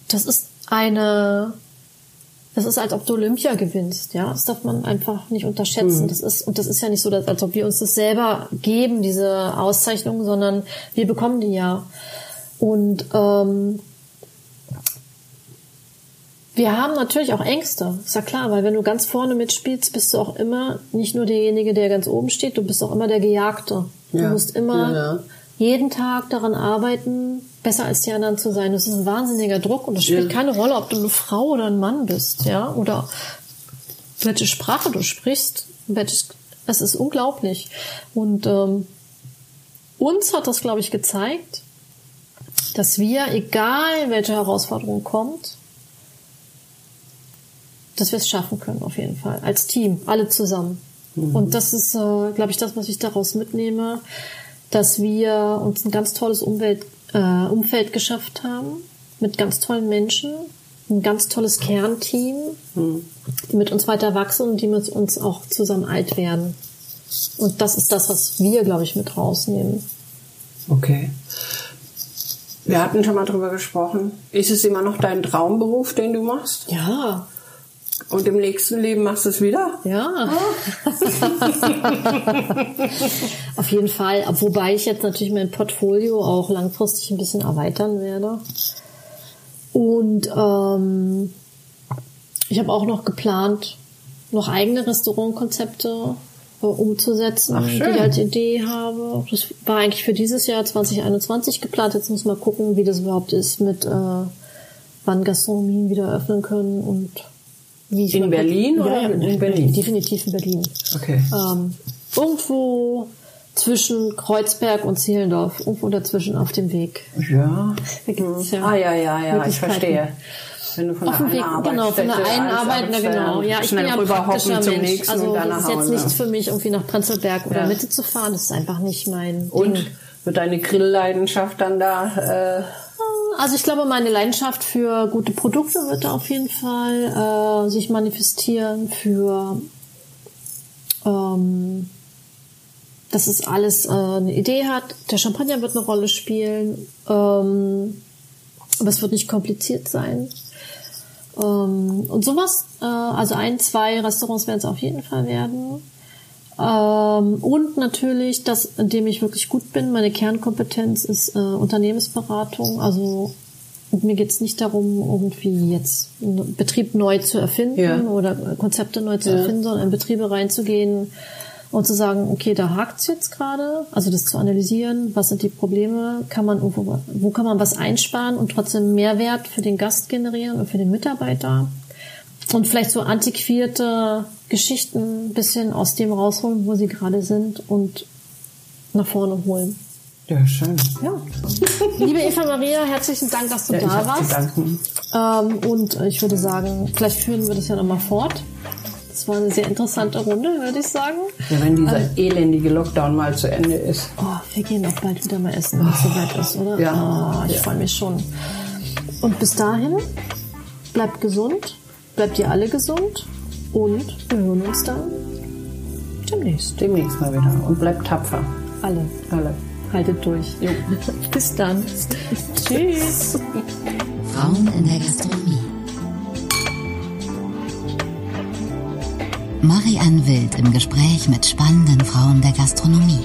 Das ist eine, das ist als ob du Olympia gewinnst, ja. Das darf man einfach nicht unterschätzen. Mhm. Das ist, und das ist ja nicht so, dass, als ob wir uns das selber geben, diese Auszeichnung, sondern wir bekommen die ja. Und ähm, wir haben natürlich auch Ängste, ist ja klar, weil wenn du ganz vorne mitspielst, bist du auch immer nicht nur derjenige, der ganz oben steht, du bist auch immer der Gejagte. Du ja. musst immer ja, ja. Jeden Tag daran arbeiten, besser als die anderen zu sein. Das ist ein wahnsinniger Druck und es spielt keine Rolle, ob du eine Frau oder ein Mann bist, ja, oder welche Sprache du sprichst. Welches, es ist unglaublich. Und ähm, uns hat das, glaube ich, gezeigt, dass wir, egal welche Herausforderung kommt, dass wir es schaffen können, auf jeden Fall. Als Team, alle zusammen. Mhm. Und das ist, äh, glaube ich, das, was ich daraus mitnehme, dass wir uns ein ganz tolles Umwelt, äh, Umfeld geschafft haben, mit ganz tollen Menschen, ein ganz tolles Kernteam, mhm. die mit uns weiter wachsen und die mit uns auch zusammen alt werden. Und das ist das, was wir, glaube ich, mit rausnehmen. Okay. Wir hatten schon mal drüber gesprochen. Ist es immer noch dein Traumberuf, den du machst? Ja, und im nächsten Leben machst du es wieder? Ja. [laughs] Auf jeden Fall. Wobei ich jetzt natürlich mein Portfolio auch langfristig ein bisschen erweitern werde. Und ähm, ich habe auch noch geplant, noch eigene Restaurantkonzepte äh, umzusetzen, Ach, die ich als Idee habe. Das war eigentlich für dieses Jahr 2021 geplant. Jetzt muss man gucken, wie das überhaupt ist mit äh, wann Gastronomien wieder öffnen können und in Berlin oder ja, in Berlin? Definitiv in Berlin. Okay. Ähm, irgendwo zwischen Kreuzberg und Zehlendorf, irgendwo dazwischen auf dem Weg. Ja. ja ah ja, ja, ja, ich verstehe. Wenn du von auf der Weg, Arbeit genau, von der einen Arbeit, na genau. Ja, ich bin ja praktischer Mensch. Also das ist jetzt nichts für mich, irgendwie nach Prenzlberg oder ja. Mitte zu fahren. Das ist einfach nicht mein Und Ding. wird deine Grillleidenschaft dann da äh, also ich glaube, meine Leidenschaft für gute Produkte wird da auf jeden Fall äh, sich manifestieren, für ähm, dass es alles äh, eine Idee hat. Der Champagner wird eine Rolle spielen, ähm, aber es wird nicht kompliziert sein. Ähm, und sowas, äh, also ein, zwei Restaurants werden es auf jeden Fall werden. Ähm, und natürlich, das, in dem ich wirklich gut bin, meine Kernkompetenz ist äh, Unternehmensberatung. Also mir geht's nicht darum, irgendwie jetzt einen Betrieb neu zu erfinden Ja. oder Konzepte neu zu Ja. erfinden, sondern in Betriebe reinzugehen und zu sagen, okay, da hakt's jetzt gerade, also das zu analysieren, was sind die Probleme, kann man irgendwo, wo kann man was einsparen und trotzdem Mehrwert für den Gast generieren und für den Mitarbeiter und vielleicht so antiquierte Geschichten ein bisschen aus dem rausholen, wo sie gerade sind und nach vorne holen. Ja, schön. Ja. Liebe Eva Maria, herzlichen Dank, dass du Ja, da warst. Ähm, und äh, ich würde sagen, vielleicht führen wir das ja nochmal fort. Das war eine sehr interessante Runde, würde ich sagen. Ja, wenn dieser elendige Lockdown mal zu Ende ist. Oh, wir gehen auch bald wieder mal essen, wenn es soweit ist, oder? Ja. Oh, ich Ja. freue mich schon. Und bis dahin, bleibt gesund, bleibt ihr alle gesund und wir hören uns dann demnächst. Demnächst mal wieder. Und bleibt tapfer. Alle. Alle. Haltet durch. [laughs] Bis dann. Tschüss. Frauen in der Gastronomie. Marianne Wild im Gespräch mit spannenden Frauen der Gastronomie.